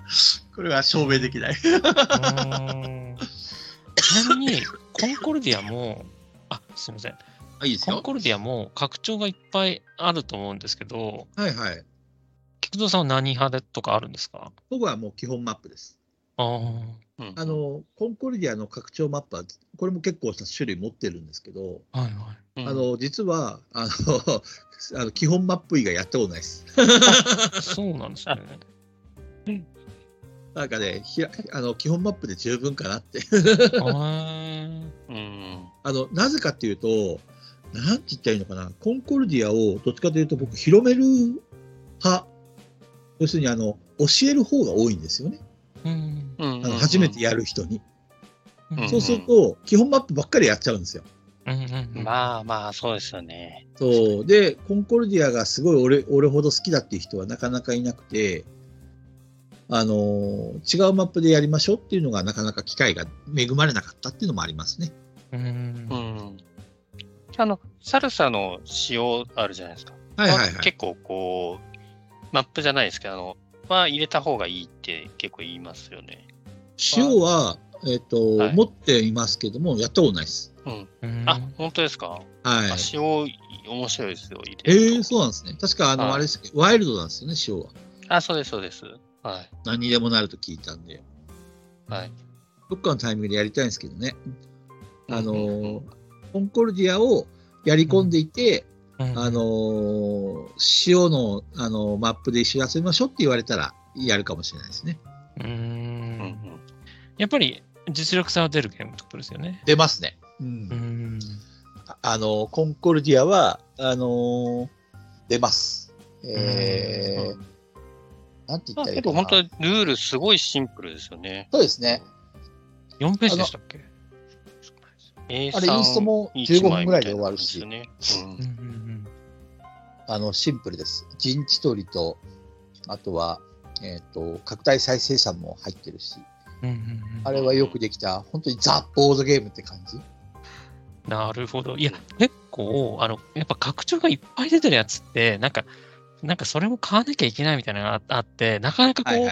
これは証明できない。うんちなみに、コンコルディアも、あ、すみません。あいいですよ。コンコルディアも拡張がいっぱいあると思うんですけど、はいはい。菊蔵さんは何派でとかあるんですか？僕はもう基本マップです。ああ。の、コンコルディアの拡張マップは、これも結構した種類持ってるんですけど、はいはい。うんあの、実は、あの、あの基本マップ以外やったことないです。そうなんですね。なんかね、ひらあの基本マップで十分かなって。あうん。あの、なぜかっていうと、なんて言ったらいいのかな、コンコルディアをどっちかというと僕、広める派、要するにあの、教える方が多いんですよね。ーうんうんあの初めてやる人に。うんそうすると、基本マップばっかりやっちゃうんですよ。うんうんうんまあまあ、そうですよね。そう。で、コンコルディアがすごい俺俺ほど好きだっていう人はなかなかいなくて、あのー違うマップでやりましょうっていうのがなかなか機会が恵まれなかったっていうのもありますね。うんうん。あの、サルサの仕様あるじゃないですか。はいはいはい。結構こう、マップじゃないですけど、あの、は入れた方がいいって結構言いますよね。塩は、えっ、と、はい持っていますけども、やったことないです。うん。うんあ、本当ですか、はいあ。塩面白いですよ、入えれるとー、そうなんですね。確か、あの、はいあれですけどワイルドなんですよね、塩は。あ、そうです、そうです。はい。何にでもなると聞いたんで。はい。どっかのタイミングでやりたいんですけどね。あのうんうんーコンコルディアをやり込んでいて、うんあのー塩の、あのーマップで一緒に遊びましょうって言われたら、やるかもしれないですね。ううんんやっぱり実力差は出るゲームってことですよね。出ますね。うんうんああのーコンコルディアは、あのー出ます。えーうんなんて言まあ、ったらいいかな。本当にルールすごいシンプルですよね。そうですね。4ページでしたっけ？あれ、インストも15分ぐらいで終わるし、ね。うんうんあの、シンプルです。陣地取りと、あとは、えっ、と、拡大再生産も入ってるし、うんうんうんうんあれはよくできた、本当にザ・ボードゲームって感じ。なるほど。いや、結構、あの、やっぱ拡張がいっぱい出てるやつって、なんか、なんかそれも買わなきゃいけないみたいなのがああって、なかなかこう、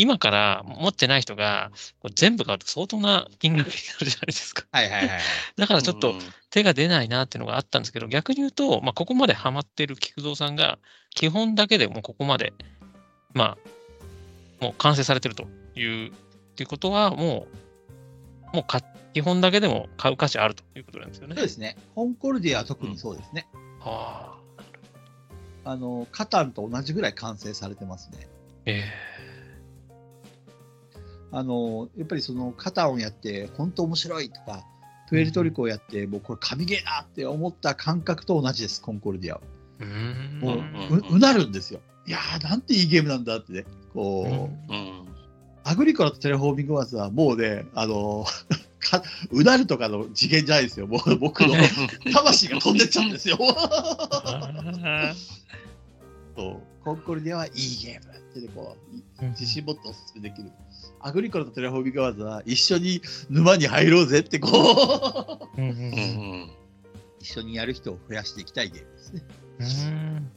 今から持ってない人が全部買うと相当な金額になるじゃないですか。はいはいはい。だからちょっとうん手が出ないなっていうのがあったんですけど、逆に言うと、まあ、ここまでハマってる菊蔵さんが、基本だけでもうここまで、まあ、もう完成されてるという、っていうことは、もう、もうか基本だけでも買う価値あるということなんですよね。そうですね。コンコルディアは特にそうですね。はあ、あの、カタンと同じぐらい完成されてますね。えあの、やっぱりそのカタンをやって、本当面白いとか、プエルトリコをやって、もうこれ神ゲーだって思った感覚と同じです、コンコルディアは。えうーん。もう、うんううなるんですよ。いやー、なんていいゲームなんだってね。こう、うんうん。アグリコラとテレフォーミングワーズはもうね、あの かうなるとかの次元じゃないですよ。もう僕の 魂が飛んでっちゃうんですよ。あ そうコンコルディアはいいゲームってねこうー自信持っておすすめできる。アグリコラとテレフォーミングワーズは一緒に沼に入ろうぜってこううんうん。一緒にやる人を増やしていきたいゲームですね。うーん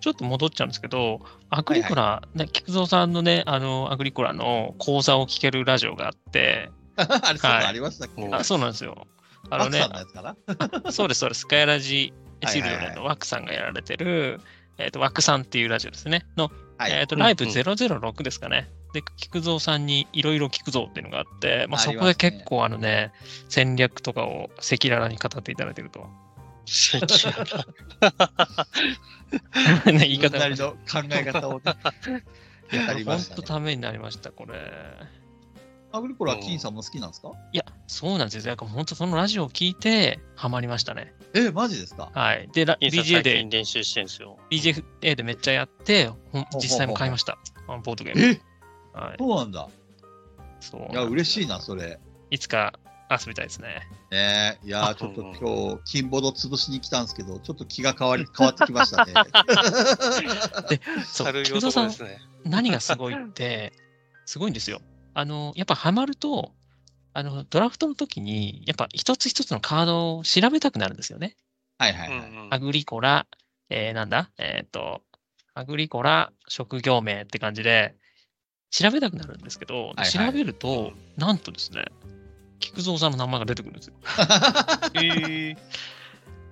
ちょっと戻っちゃうんですけど、アグリコラ、ね、菊蔵さんのね、あの、アグリコラの講座を聞けるラジオがあって、あれ、ありましたっけ、うんあそうなんですよ。あのねマクさん、のやつかな？そうです、そうです。ガヤラジシリオはいはいはいネのワックさんがやられてる、えっ、と、ワックさんっていうラジオですね。の、はい。えっ、と、うんライブうん006ですかね。で、菊蔵さんにいろいろ聞くぞっていうのがあって、まあ、そこで結構あのね、戦略とかを赤裸々に語っていただいてると。ね、言い方なりの考え方をや、ありましたね本当ためになりました、これ。アグリコラは金さんも好きなんですか？いや、そうなんですよ。だから本当そのラジオを聞いて、ハマりましたね。え、マジですか？はい。で、ラインスタ BJ 最で近、練習してるんですよ。BJA でめっちゃやって、実際も買いました。ボードゲーム。え、はい。そうなんだ。そういや、嬉しいな。な、それ。いつか遊びたいですね。ねえ、いやちょっと今日、金ボード潰しに来たんですけど、ちょっと気が変わり、変わってきましたね。そう、軽い菊蔵さん。何がすごいって、すごいんですよ。あの、やっぱハマると、あの、ドラフトの時に、やっぱ一つ一つのカードを調べたくなるんですよね。はいはいはい。アグリコラ、えー、なんだ？えっ、と、アグリコラ、職業名って感じで、調べたくなるんですけど、はいはい。調べると、なんとですね、菊蔵さんの名前が出てくるんですよ。えー。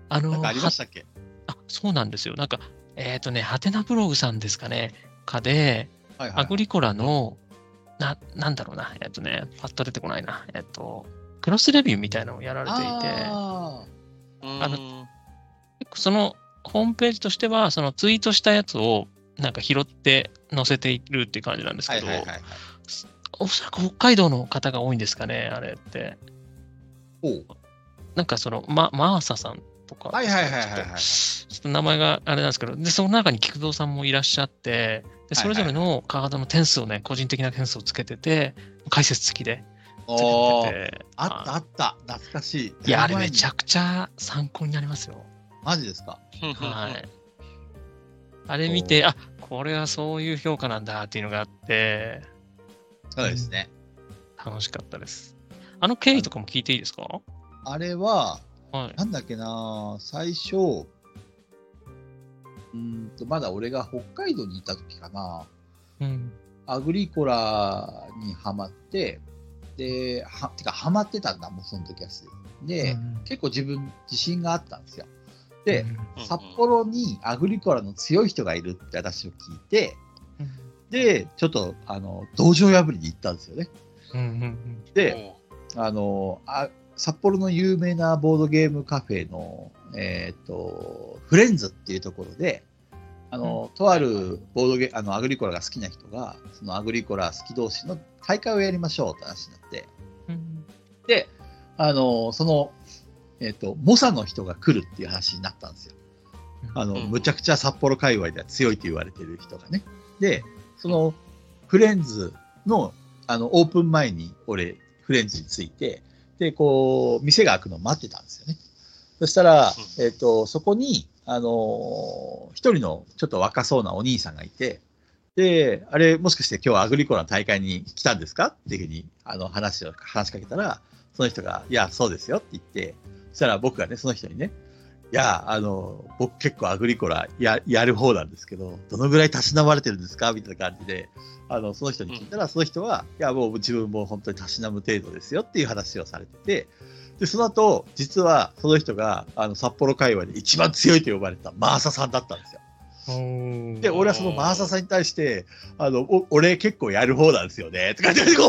あのありましたっけ？あ、そうなんですよ。なんか、えっ、とね、ハテナブログさんですかね、かで、はいはい。アグリコラの、な、なんだろうな、えっ、とね、パッと出てこないな、えっ、と、クロスレビューみたいなのをやられていて、ああのうん結構そのホームページとしては、そのツイートしたやつをなんか拾って載せているっていう感じなんですけど、いはいはいはい。おそらく北海道の方が多いんですかね、あれって。なんかその、ま、マーサさんとか、はいはいはいはいはいはいちょっと名前があれなんですけど、で、その中に菊蔵さんもいらっしゃって、でそれぞれのカードの点数をね、個人的な点数をつけてて、解説付きでつけてて、あったあった。懐かしい。いや、あれめちゃくくちゃ参考になりますよ。マジですか？はい。あれ見て、あこれはそういう評価なんだっていうのがあって、そうですね。楽しかったです。あの経緯とかも聞いていいですか？あれは、はい。なんだっけな、最初、うーんと、まだ俺が北海道にいた時かな、うん。アグリコラにハマって、で、は、てかハマってたんだもん、その時はすでに。で、うん結構自分自信があったんですよ。で、札幌にアグリコラの強い人がいるって話を聞いて、で、ちょっと、あの、道場破りに行ったんですよね。で、あの、あ札幌の有名なボードゲームカフェの、えっ、と、フレンズっていうところで、あの、とあるボードゲあの、アグリコラが好きな人が、そのアグリコラ好き同士の大会をやりましょうって話になって、うん。で、あの、その、えっ、と、猛者の人が来るっていう話になったんですよ。あの、うんむちゃくちゃ札幌界隈では強いと言われてる人がね。で、そのフレンズのあのオープン前に俺、フレンズに着いて、で、こう、店が開くのを待ってたんですよね。そしたら、うえっ、と、そこに、あのー一人のちょっと若そうなお兄さんがいて、で、あれ、もしかして今日アグリコラの大会に来たんですか？っていうふうにあの話を話しかけたら、その人が、いや、そうですよって言って、そしたら僕がね、その人にね、いや、あの、僕結構アグリコラややる方なんですけど、どのぐらいたしなまれてるんですか？みたいな感じで、あの、その人に聞いたら、その人は、いや、もう自分も本当にたしなむ程度ですよっていう話をされてて、で、その後、実はその人が、あの、札幌界隈で一番強いと呼ばれたマーサさんだったんですよ。で、俺はそのマーサさんに対して、あの、お俺結構やる方なんですよね、とかって、こ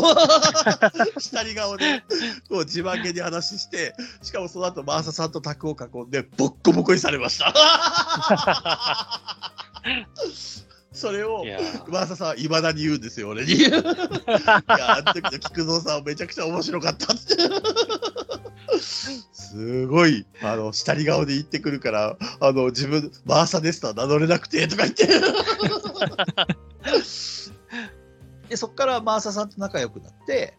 う、下り顔で、こう自慢げに話して、しかもその後マーサさんと卓を囲んで、ボッコボコにされました。それをい、やーマーサさんはいまだに言うんですよ、俺に。いや、あの時の菊蔵さんめちゃくちゃ面白かったって。すごい、あの、下り顔で言ってくるから、あの、自分、マーサですとは名乗れなくて、とか言って。で、そこからマーサさんと仲良くなって、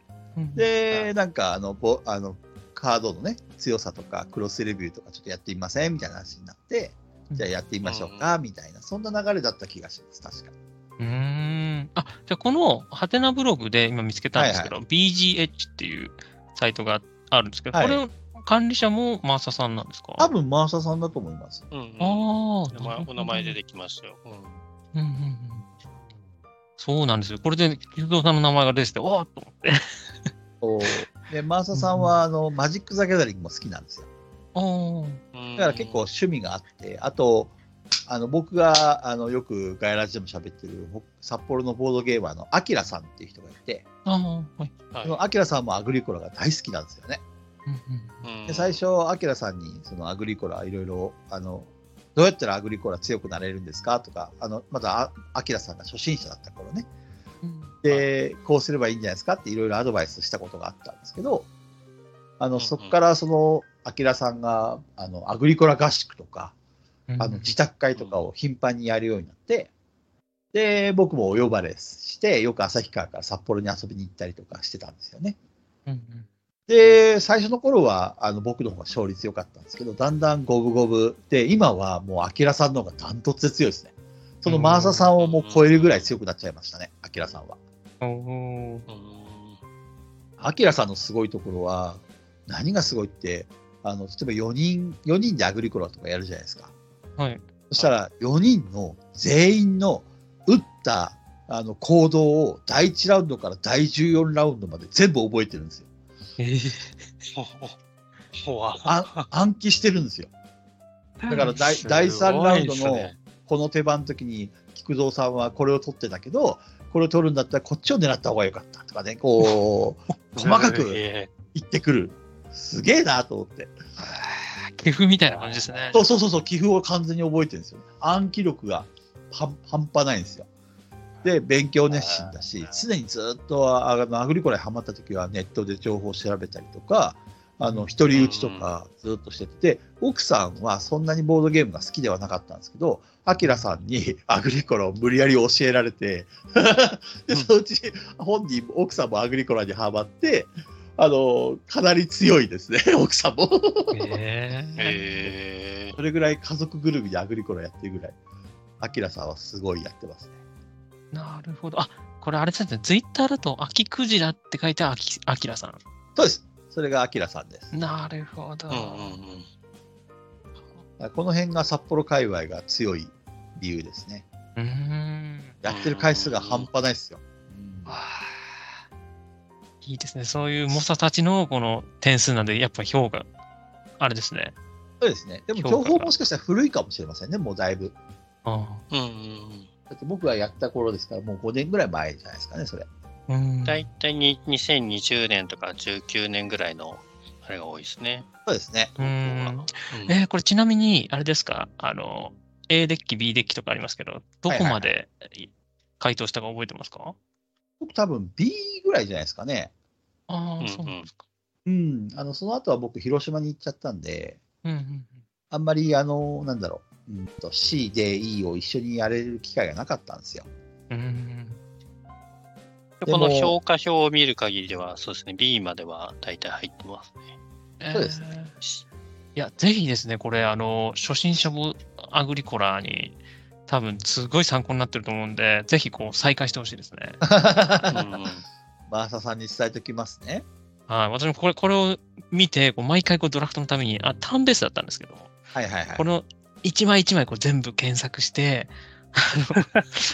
で、なんか、あの、ぼあの、カードのね、強さとか、クロスレビューとかちょっとやってみません？みたいな話になって、じゃあやってみましょうか、みたいな、そんな流れだった気がします、確か。うーん。あ、じゃあこのハテナブログで今見つけたんですけど、BGH っていうサイトがあるんですけど、はいこれの管理者もマーサさんなんですか？多分、マーサさんだと思います。うんうんああお名前お名前出てきましたよ。うんうんうんうん。そうなんですよ。これで、菊蔵さんの名前が出てて、おーっと思って。で、マーサさんは、あの、マジック・ザ・ギャザリングも好きなんですよ。だから結構趣味があって、あと、あの僕があのよくガイラジでも喋ってるほ札幌のボードゲーマーのアキラさんっていう人がいて、はい。アキラさんもアグリコラが大好きなんですよね。うんうんうんで最初、アキラさんにそのアグリコラいろいろ、あの、どうやったらアグリコラ強くなれるんですかとか、あの、まだあアキラさんが初心者だった頃ね。うんで、こうすればいいんじゃないですかっていろいろアドバイスしたことがあったんですけど、あの、そこからその、アキラさんが、あの、アグリコラ合宿とか、うんあの、自宅会とかを頻繁にやるようになって、で、僕もお呼ばれして、よく旭川から札幌に遊びに行ったりとかしてたんですよね。うんうんで、最初の頃は、あの、僕の方が勝率良かったんですけど、だんだん五分五分で、今はもう、アキラさんの方がダントツで強いですね。そのマーサさんをもう超えるぐらい強くなっちゃいましたね、アキラさんは。おーうんアキラさんのすごいところは、何がすごいって、あの、例えば4人、4人でアグリコラとかやるじゃないですか。はい。そしたら4人の全員の打ったあの行動を第1ラウンドから第14ラウンドまで全部覚えてるんですよ。えーほほほわあ暗記してるんですよ。だから第第3ラウンドのこの手番の時に菊蔵さんはこれを取ってたけど、これを取るんだったらこっちを狙った方がよかったとかね、こう、細かくえ言ってくる。すげえなと思って。寄付みたいな感じですね。そうそうそうそう、寄付を完全に覚えてるんですよ。暗記力が半半端ないんですよ。で、勉強熱心だし常にずっとあのアグリコラにハマった時はネットで情報を調べたりとか、あの、一人打ちとかずっとしてて、で奥さんはそんなにボードゲームが好きではなかったんですけど、アキラさんにアグリコラを無理やり教えられて、で、そのうち本人、奥さんもアグリコラにハマって、あの、かなり強いですね、奥さんも。えーえそれぐらい家族ぐるみでアグリコラやってるぐらい。アキラさんはすごいやってますね。なるほど。あ、これあれですね。ツイッターだと、秋クジラって書いてあき、あきらさそうです。それがアキラさんです。ん。なるほど。うんうんこの辺が札幌界隈が強い理由ですね。うーん。やってる回数が半端ないですよ。うんわあいいですね。そういう猛者たちのこの点数なんで、やっぱ評価、あれですね。そうですね。でも情報もしかしたら古いかもしれませんね、もうだいぶ。あうん。うんうんだって僕がやった頃ですから、もう5年ぐらい前じゃないですかね、それ。あ。うん。大体に2020年とか19年ぐらいのあれが多いですね。そうですね。うん。うんえーこれちなみに、あれですか？あの、A デッキ、B デッキとかありますけど、どこまで回答したか覚えてますか、僕多分 B ぐらいじゃないですかね。ああ、うんそうなんですか。うん。あの、その後は僕、広島に行っちゃったんで、うんうんあんまり、あの、なんだろう、うんと C で E を一緒にやれる機会がなかったんですよ。うん。この評価表を見る限りでは、そうですね、B までは大体入ってますね。そうですえーいや、ぜひですね、これ、あの、初心者ボアグリコラに、多分、すごい参考になってると思うんで、ぜひ、こう、再開してほしいですね。うんマーサさんに伝えておきますね。はい、私もこれ、これを見て、こう毎回こうドラフトのために、あ、ターンベースだったんですけど、はいはいはいこ。の一枚一枚こう全部検索して、あ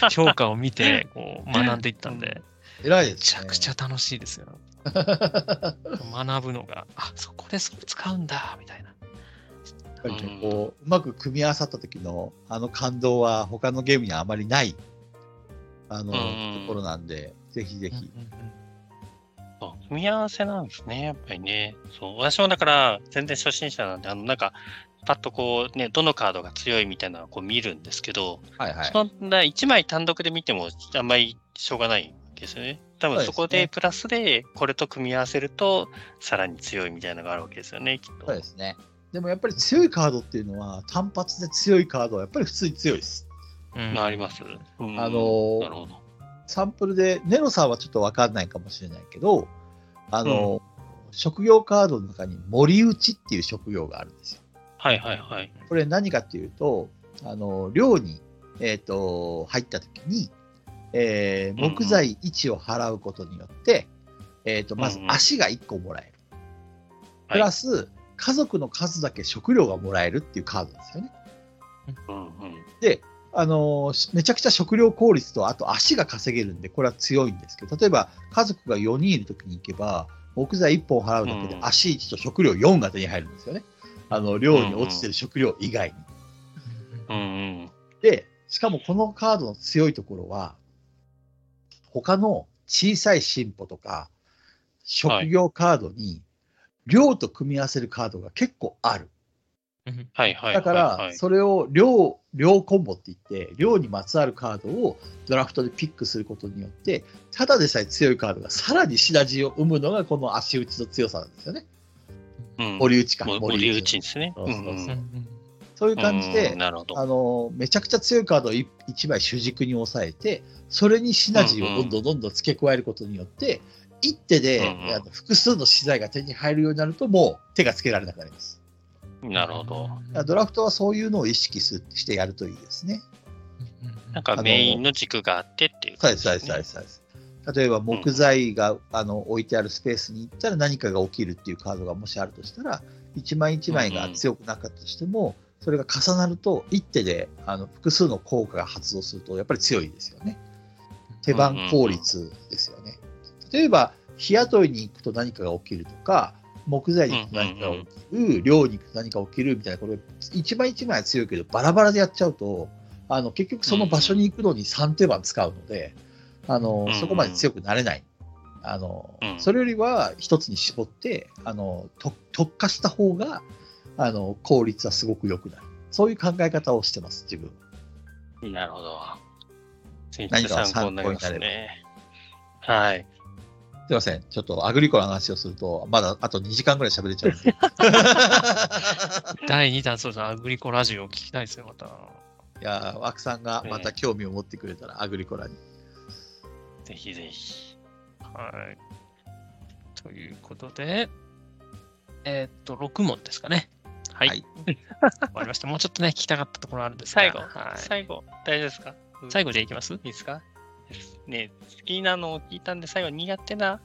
の評価を見て、こう学んでいったんで、め 偉いです、ね。ちゃくちゃ楽しいですよ。学ぶのが、あ、そこでそう使うんだ、みたいな。やっぱりね、こう、うまく組み合わさった時のあの感動は他のゲームにはあまりない、あの、うんところなんで、ぜひぜひ。そう組み合わせなんですね、やっぱりね。そう私もだから、全然初心者なんで、あの、なんか、パッとこうね、どのカードが強いみたいなのをこう見るんですけど、はいはい。そんな1枚単独で見てもあんまりしょうがないですよね。多分そこでプラスでこれと組み合わせるとさらに強いみたいなのがあるわけですよね、きっと。そうですね。でもやっぱり強いカードっていうのは、単発で強いカードはやっぱり普通に強いです。うんまああります。うんあのーなるほど。サンプルで、ネロさんはちょっとわかんないかもしれないけど、あの、職業カードの中に森打ちっていう職業があるんですよ。はいはいはい。これ何かっていうと、あの、寮に、えっ、と、入った時に、えーうんうん木材1を払うことによって、えっ、と、まずうんうん足が1個もらえる。はいプラス、家族の数だけ食料がもらえるっていうカードですよね。うんうん。あのーめちゃくちゃ食料効率と、あと足が稼げるんで、これは強いんですけど、例えば家族が4人いるときに行けば、木材1本払うだけでうん足1と食料4が手に入るんですよね。あの、寮に落ちてる食料以外に。うんうん。で、しかもこのカードの強いところは、他の小さい進歩とか、職業カードに、量と組み合わせるカードが結構ある。うんはいはいはい、はい。だから、それを量、量コンボって言って、量にまつわるカードをドラフトでピックすることによって、ただでさえ強いカードがさらにシナジーを生むのがこの足打ちの強さなんですよね。うん、森打ちか。も森打ちですね。そうそうそううんうんそういう感じでうん、なるほど。あのめちゃくちゃ強いカードを1枚主軸に抑えて、それにシナジーをどんどんどんどん付け加えることによって、一手で、うんうんあの複数の資材が手に入るようになると、もう手がつけられなくなります。なるほど。ドラフトはそういうのを意識すしてやるといいですね。なんかメインの軸があってっていうそうです、感じそうです、そうですそうです。例えば木材が、あの置いてあるスペースに行ったら何かが起きるっていうカードがもしあるとしたら、一枚一枚が強くなかったとしても、それが重なると、一手であの複数の効果が発動すると、やっぱり強いですよね。手番効率ですよね。例えば、日雇いに行くと何かが起きるとか、木材に何かが起きる、寮に何か起きるみたいな、これ、一枚一枚は強いけど、バラバラでやっちゃうと、あの結局その場所に行くのに3手番使うので、あのそこまで強くなれない。あのそれよりは一つに絞ってあのと特化した方があの効率はすごく良くなる。そういう考え方をしてます、自分。なるほど。何か参考になりますね。はい。すいません。ちょっとアグリコラの話をすると、まだあと2時間ぐらい喋れちゃうんで。第2弾、そうですね、アグリコラジオ聞きたいですよ、また。いやー、枠さんがまた興味を持ってくれたら、アグリコラに。ぜひぜひ。はい。ということで、えーっと、6問ですかね。はい。はい終わりました。もうちょっとね、聞きたかったところあるんですが。最後、はい、最後、大丈夫ですか？最後でいきます？いいですか？ね好きなのを聞いたんで、最後苦手な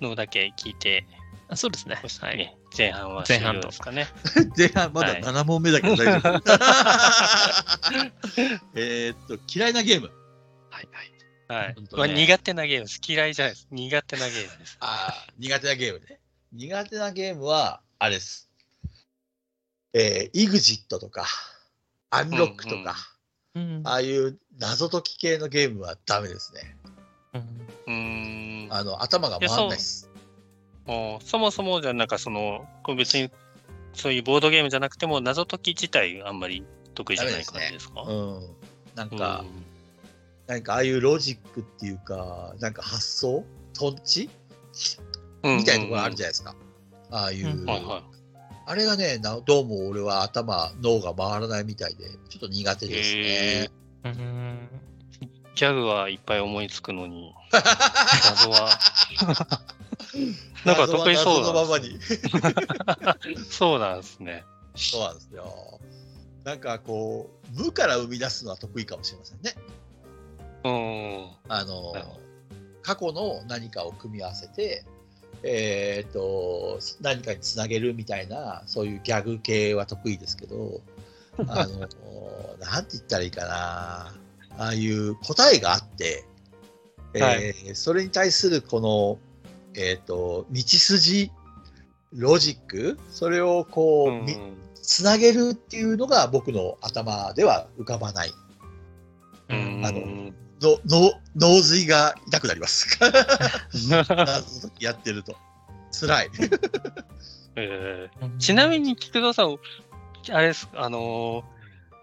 のだけ聞いて、あそうですね。はい。ね、前半は終前半と了ですかね。前半まだはい7問目だけど大丈夫。えーっと、嫌いなゲーム。はい。はい。はいほん。とねこれ苦手なゲームです。嫌いじゃないです。苦手なゲームです。あー苦手なゲームね。苦手なゲームは、あれです。えー、EXIT とか、アンロックとか、うんああいう謎解き系のゲームはダメですね。うん。あの、頭が回んないです。もうそもそもじゃなんかその、別にそういうボードゲームじゃなくても謎解き自体あんまり得意じゃない感じですか？うん。なんうんか、なんかああいうロジックっていうか、なんか発想トンチ？うんみたいなところあるじゃないですか。ああいう、うんはいはい。あれがねな、どうも俺は頭、脳が回らないみたいで、ちょっと苦手ですね。うんギャグはいっぱい思いつくのに、謎は、なんか得意そう謎は謎のままに。そうなんですね。そうなんですよ。なんかこう、無から生み出すのは得意かもしれませんね。うん。あの過去の何かを組み合わせて、えー、と何かにつなげるみたいなそういうギャグ系は得意ですけどあのなんて言ったらいいかなああいう答えがあって、えーはそれに対するこの、えー、と道筋ロジックそれをこう、うんみつなげるっていうのが僕の頭では浮かばないうんあののの脳髄が痛くなります。やってると。辛い。えーちなみに、菊蔵さん、あれですあのー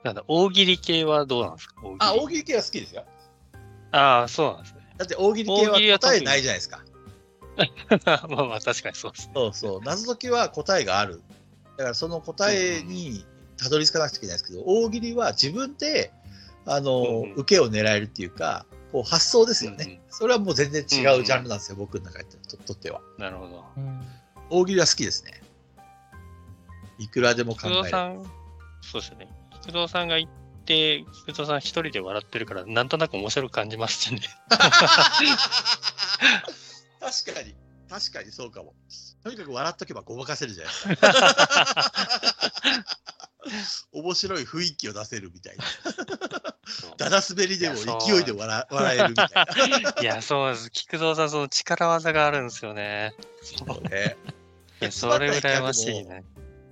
なんだ、大喜利系はどうなんですか？大喜利あ、大喜利系は好きですよ。ああ、そうなんですね。だって大喜利系はは答えないじゃないですか。まあまあ、確かにそうです。そうそう。謎解きは答えがある。だからその答えにたどり着かなくちゃいけないですけど、大喜利は自分で、あの、うんうん受けを狙えるっていうか、こう発想ですよね。うんうんそれはもう全然違うジャンルなんですよ、僕の中にととっては。なるほど。うん大喜利は好きですね。いくらでも考菊蔵える。さん、そうですよね。菊蔵さんが言って、菊蔵さん一人で笑ってるから、なんとなく面白く感じますね。確かに、確かにそうかも。とにかく笑っとけばごまかせるじゃないですか。面白い雰囲気を出せるみたいな。だだ滑りでも勢いで笑笑えるみたいな。いや、そうです。菊蔵さん、その力技があるんですよね。そうねいや、それ羨ましいね。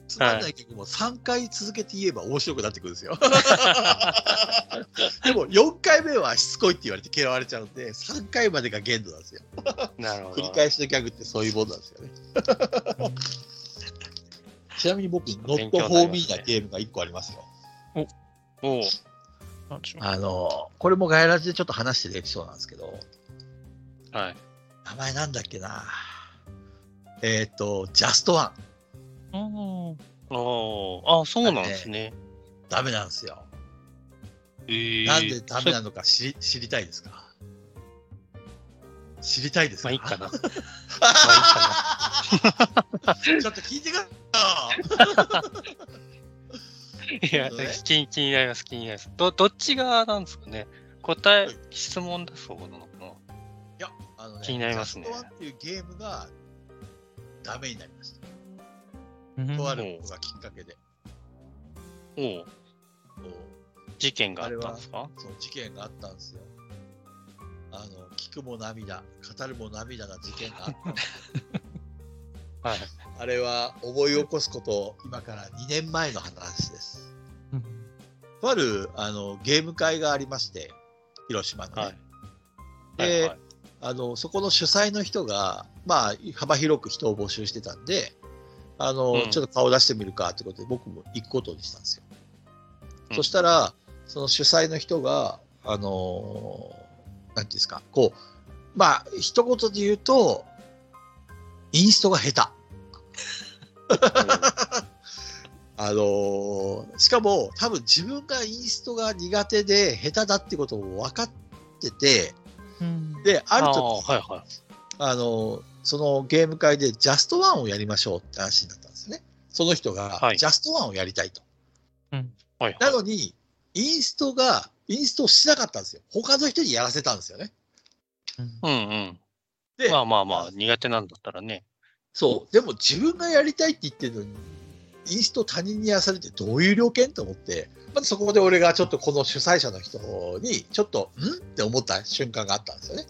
つまんない曲も3回続けて言えば面白くなってくるんですよ。でも4回目はしつこいって言われて嫌われちゃうんで、3回までが限度なんですよ。なるほど。繰り返しのギャグってそういうもんなんですよね。ちなみに僕、 not for me なゲームが1個ありますよ。おうなんでしょうあの、これもガイラジでちょっと話してるエピソードなんですけど、はい。名前なんだっけな。えっ、と、ジャストワン。うんおーあ、そうなんですね。ダメなんですよ。えーなんでダメなのか知り知りたいですか？知りたいですか？まあ いいかな。ちょっと聞いてくださいよ。いや、気に気になります、気になります。どどっち側なんですかね？答えはい、質問だそうなのかな？いや、あのね、気になりますねっていうゲームがダメになりました。うんとあることがきっかけで。おうそう事件があったんですか？そう事件があったんですよ。あの聞くも涙、語るも涙な事件があったんですよ。はい。あれは思い起こすこと、今から2年前の話です。うんとあるあのゲーム会がありまして、広島のね、はい。ではいはいあのそこの主催の人が、まあ、幅広く人を募集してたんで、あのうんちょっと顔出してみるかってことで、僕も行くことにしたんですよ。うんそしたら、その主催の人が、あのーなんていうんですか、こう、まあ、一言で言うと、インストが下手。あのーしかも多分自分がインストが苦手で下手だってことも分かってて、うんで、あるあ時ーはいはい。あの、そのゲーム会でジャストワンをやりましょうって話になったんですね。その人がはいジャストワンをやりたいと。はい。なのに、インストが、インストをしなかったんですよ。他の人にやらせたんですよね。うんうん。で、まあまあまあ、苦手なんだったらね。そう、でも自分がやりたいって言ってるのに、インストを他人にやらされてどういう了見と思って、まずそこで俺がちょっとこの主催者の人に、ちょっと、ん？って思った瞬間があったんですよね。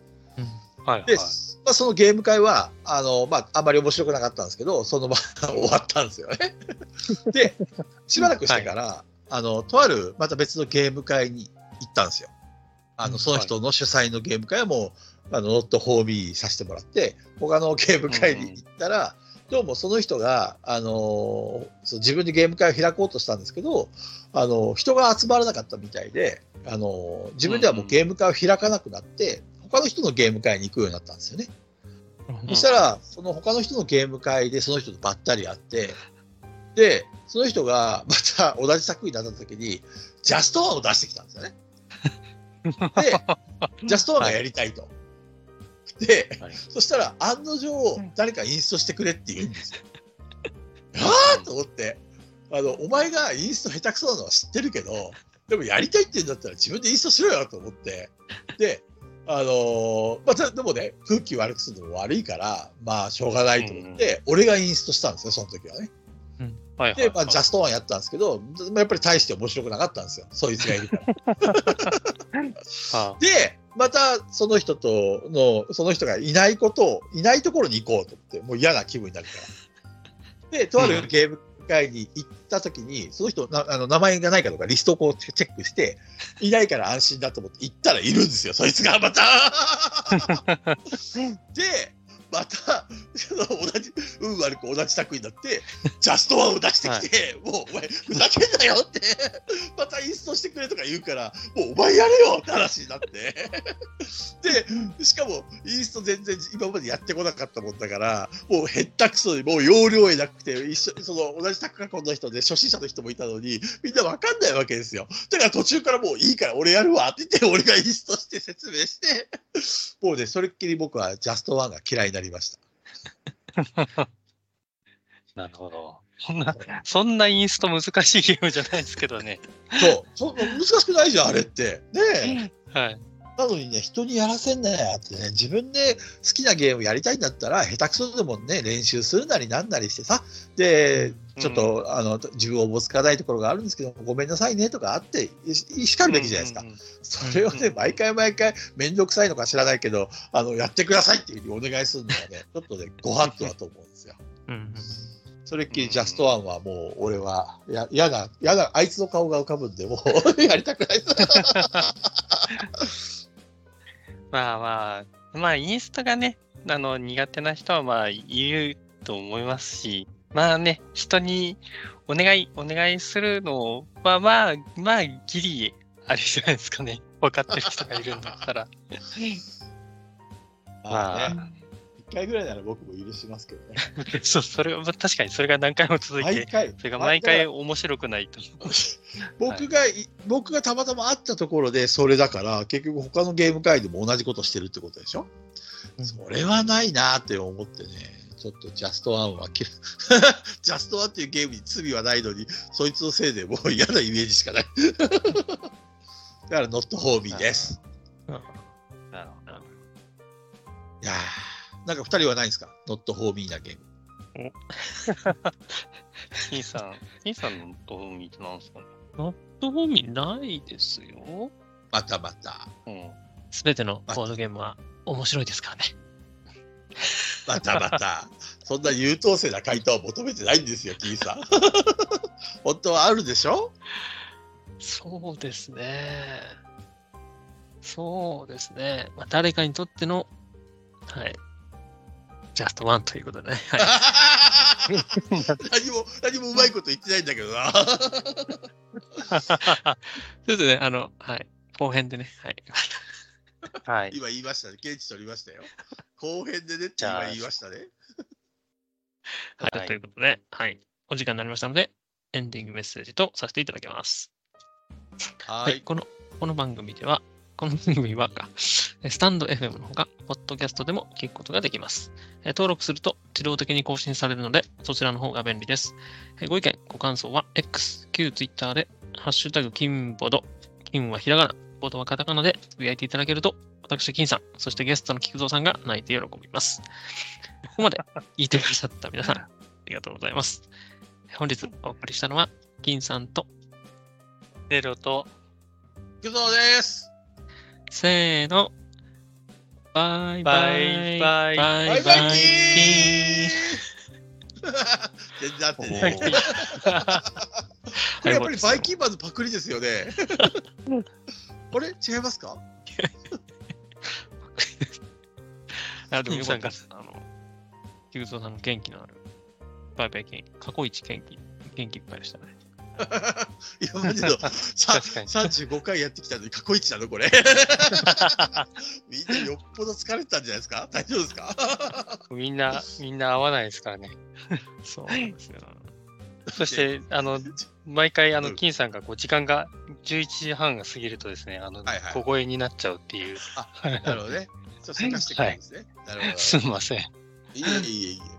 はい、はいで、。まあ、そのゲーム会は、あの、まあ、あんまり面白くなかったんですけど、そのまま 終わったんですよね。で、しばらくしてから、あの、とある、また別のゲーム会に行ったんですよ。あの、その人の主催のゲーム会はもう、あの、ノットホーミーさせてもらって、他のゲーム会に行ったら、どうもその人が、あのそう自分でゲーム会を開こうとしたんですけど、あの人が集まらなかったみたいで、あの自分ではもうゲーム会を開かなくなって、他の人のゲーム会に行くようになったんですよね。そしたら、その他の人のゲーム会でその人とばったり会って、で、その人がまた同じ作品になった時に、ジャストワンを出してきたんですよね。で、ジャストワンがやりたいと。で、はいそしたら案の定、誰かインストしてくれって言うんですよ。ああと思って、あの、お前がインスト下手くそなのは知ってるけど、でもやりたいって言うんだったら自分でインストしろよと思って、で、あのーまあ、たでもね、空気悪くするのも悪いから、まあ、しょうがないと思って、俺がインストしたんですよ、その時はね。はいはいで、まあ、ジャストワンやったんですけど、まあやっぱり大して面白くなかったんですよ、そいつがいるから。あで、またその人との、その人がいないことを、いないところに行こうと思って、もう嫌な気分になるから。で、とあるゲーム会に行った時に、その人なあの、名前がないかどうかリストをこうチェックして、いないから安心だと思って行ったらいるんですよ、そいつがまた。で、また、その同じ、運悪く同じ作品になって、ジャストワンを出してきて、もうお前、ふざけんなよって、またインストしてくれとか言うから、もうお前やれよって話になって。で、しかも、インスト全然今までやってこなかったもんだから、もうへったくそに、もう要領得なくて、一緒その同じタクカコンの人で初心者の人もいたのに、みんなわかんないわけですよ。だから途中からもういいから俺やるわって言って、俺がインストして説明して、もうね、それっきり僕はジャストワンが嫌いになりました。なるほど。そんな、そんなインスト難しいゲームじゃないですけどね。そう、そ難しくないじゃん、あれって。ねえ。はい。なのにね、人にやらせんなよってね、自分で好きなゲームやりたいんだったら、下手くそでもね、練習するなりなんなりしてさ、で、ちょっと、あの自分をおぼつかないところがあるんですけど、ごめんなさいねとかあって、いしかるべきじゃないですか。うんうんうんそれをね、毎回毎回、めんどくさいのか知らないけど、あのやってくださいっていうふうにお願いするのはね、ちょっとね、ご法度だと思うんですよ。うんそれっきりジャストワンはもう、俺は、や嫌な、嫌な、あいつの顔が浮かぶんで、もう やりたくない。まあまあ、まあ、インスタがね、あの、苦手な人はまあ、いると思いますし、まあね、人にお願い、お願いするのは、まあ、まあ、ギリ、あれじゃないですかね。分かってる人がいるんだったら。まあね、ま一回ぐらいなら僕も許しますけどね。あ、そう、それは、まあ確かにそれが何回も続いて、毎回。それが毎回ま面白くないと。僕がい、僕がたまたま会ったところでそれだから、結局他のゲーム会でも同じことしてるってことでしょ、うんそれはないなって思ってね、ちょっとジャストワンはき、ジャストワンっていうゲームに罪はないのに、そいつのせいでもう嫌なイメージしかない。だから、ノットホーミーです。なるほど。いやー、なんか二人はないんですか？ノットホーミーなゲーム。金さん、金さんのどう見てなんですかね？どうみないですよ。またまた。うん。すべてのボードゲームは面白いですからね。またまた。そんな優等生な回答を求めてないんですよ、キーさん。本当はあるでしょ？そうですね。そうですね。まあ、誰かにとっての、はい。ジャストワンということでね。はい。何も、何もうまいこと言ってないんだけどな。ちょっとね、あの、はい。後編でね、はい。はい。今言いましたね。ケチ取りましたよ。後編でねって今言いましたね。はい、はいということで、はい。お時間になりましたので、エンディングメッセージとさせていただきます。ははい、この、この番組では、この番組はか、スタンド FM のほか、ポッドキャストでも聞くことができます。えー登録すると自動的に更新されるので、そちらの方が便利です。えーご意見、ご感想は X、旧 Twitter で、ハッシュタグ、金ボド、金はひらがな、ボドはカタカナでつぶやいていただけると、私、金さん、そしてゲストの菊蔵さんが泣いて喜びます。ここまで 聞いてくださった皆さん、ありがとうございます。本日お送りしたのは、金さんと、ゼロと、菊蔵です。せーの、バイババイイバイババイバイバイー 全然合ってね。これやっぱりバイキンマンのパクリですよね。あれ？違いますか？あでもよかったです。あの、さんの元気のある、バイバイ金、過去一元気、元気いっぱいでしたね。今までの さ確かに35回やってきたのに過去一なのこれ。みんなよっぽど疲れてたんじゃないですか？大丈夫ですか？みんな、みんな合わないですからね。そうなんですよ。そして、あの、毎回、あの、うん金さんが、こう、時間が、11時半が過ぎるとですね、あの、小声になっちゃうっていう。なるほどね。ちょっとせかしてくるんですね。なるほど。すみません。いえいえいえ。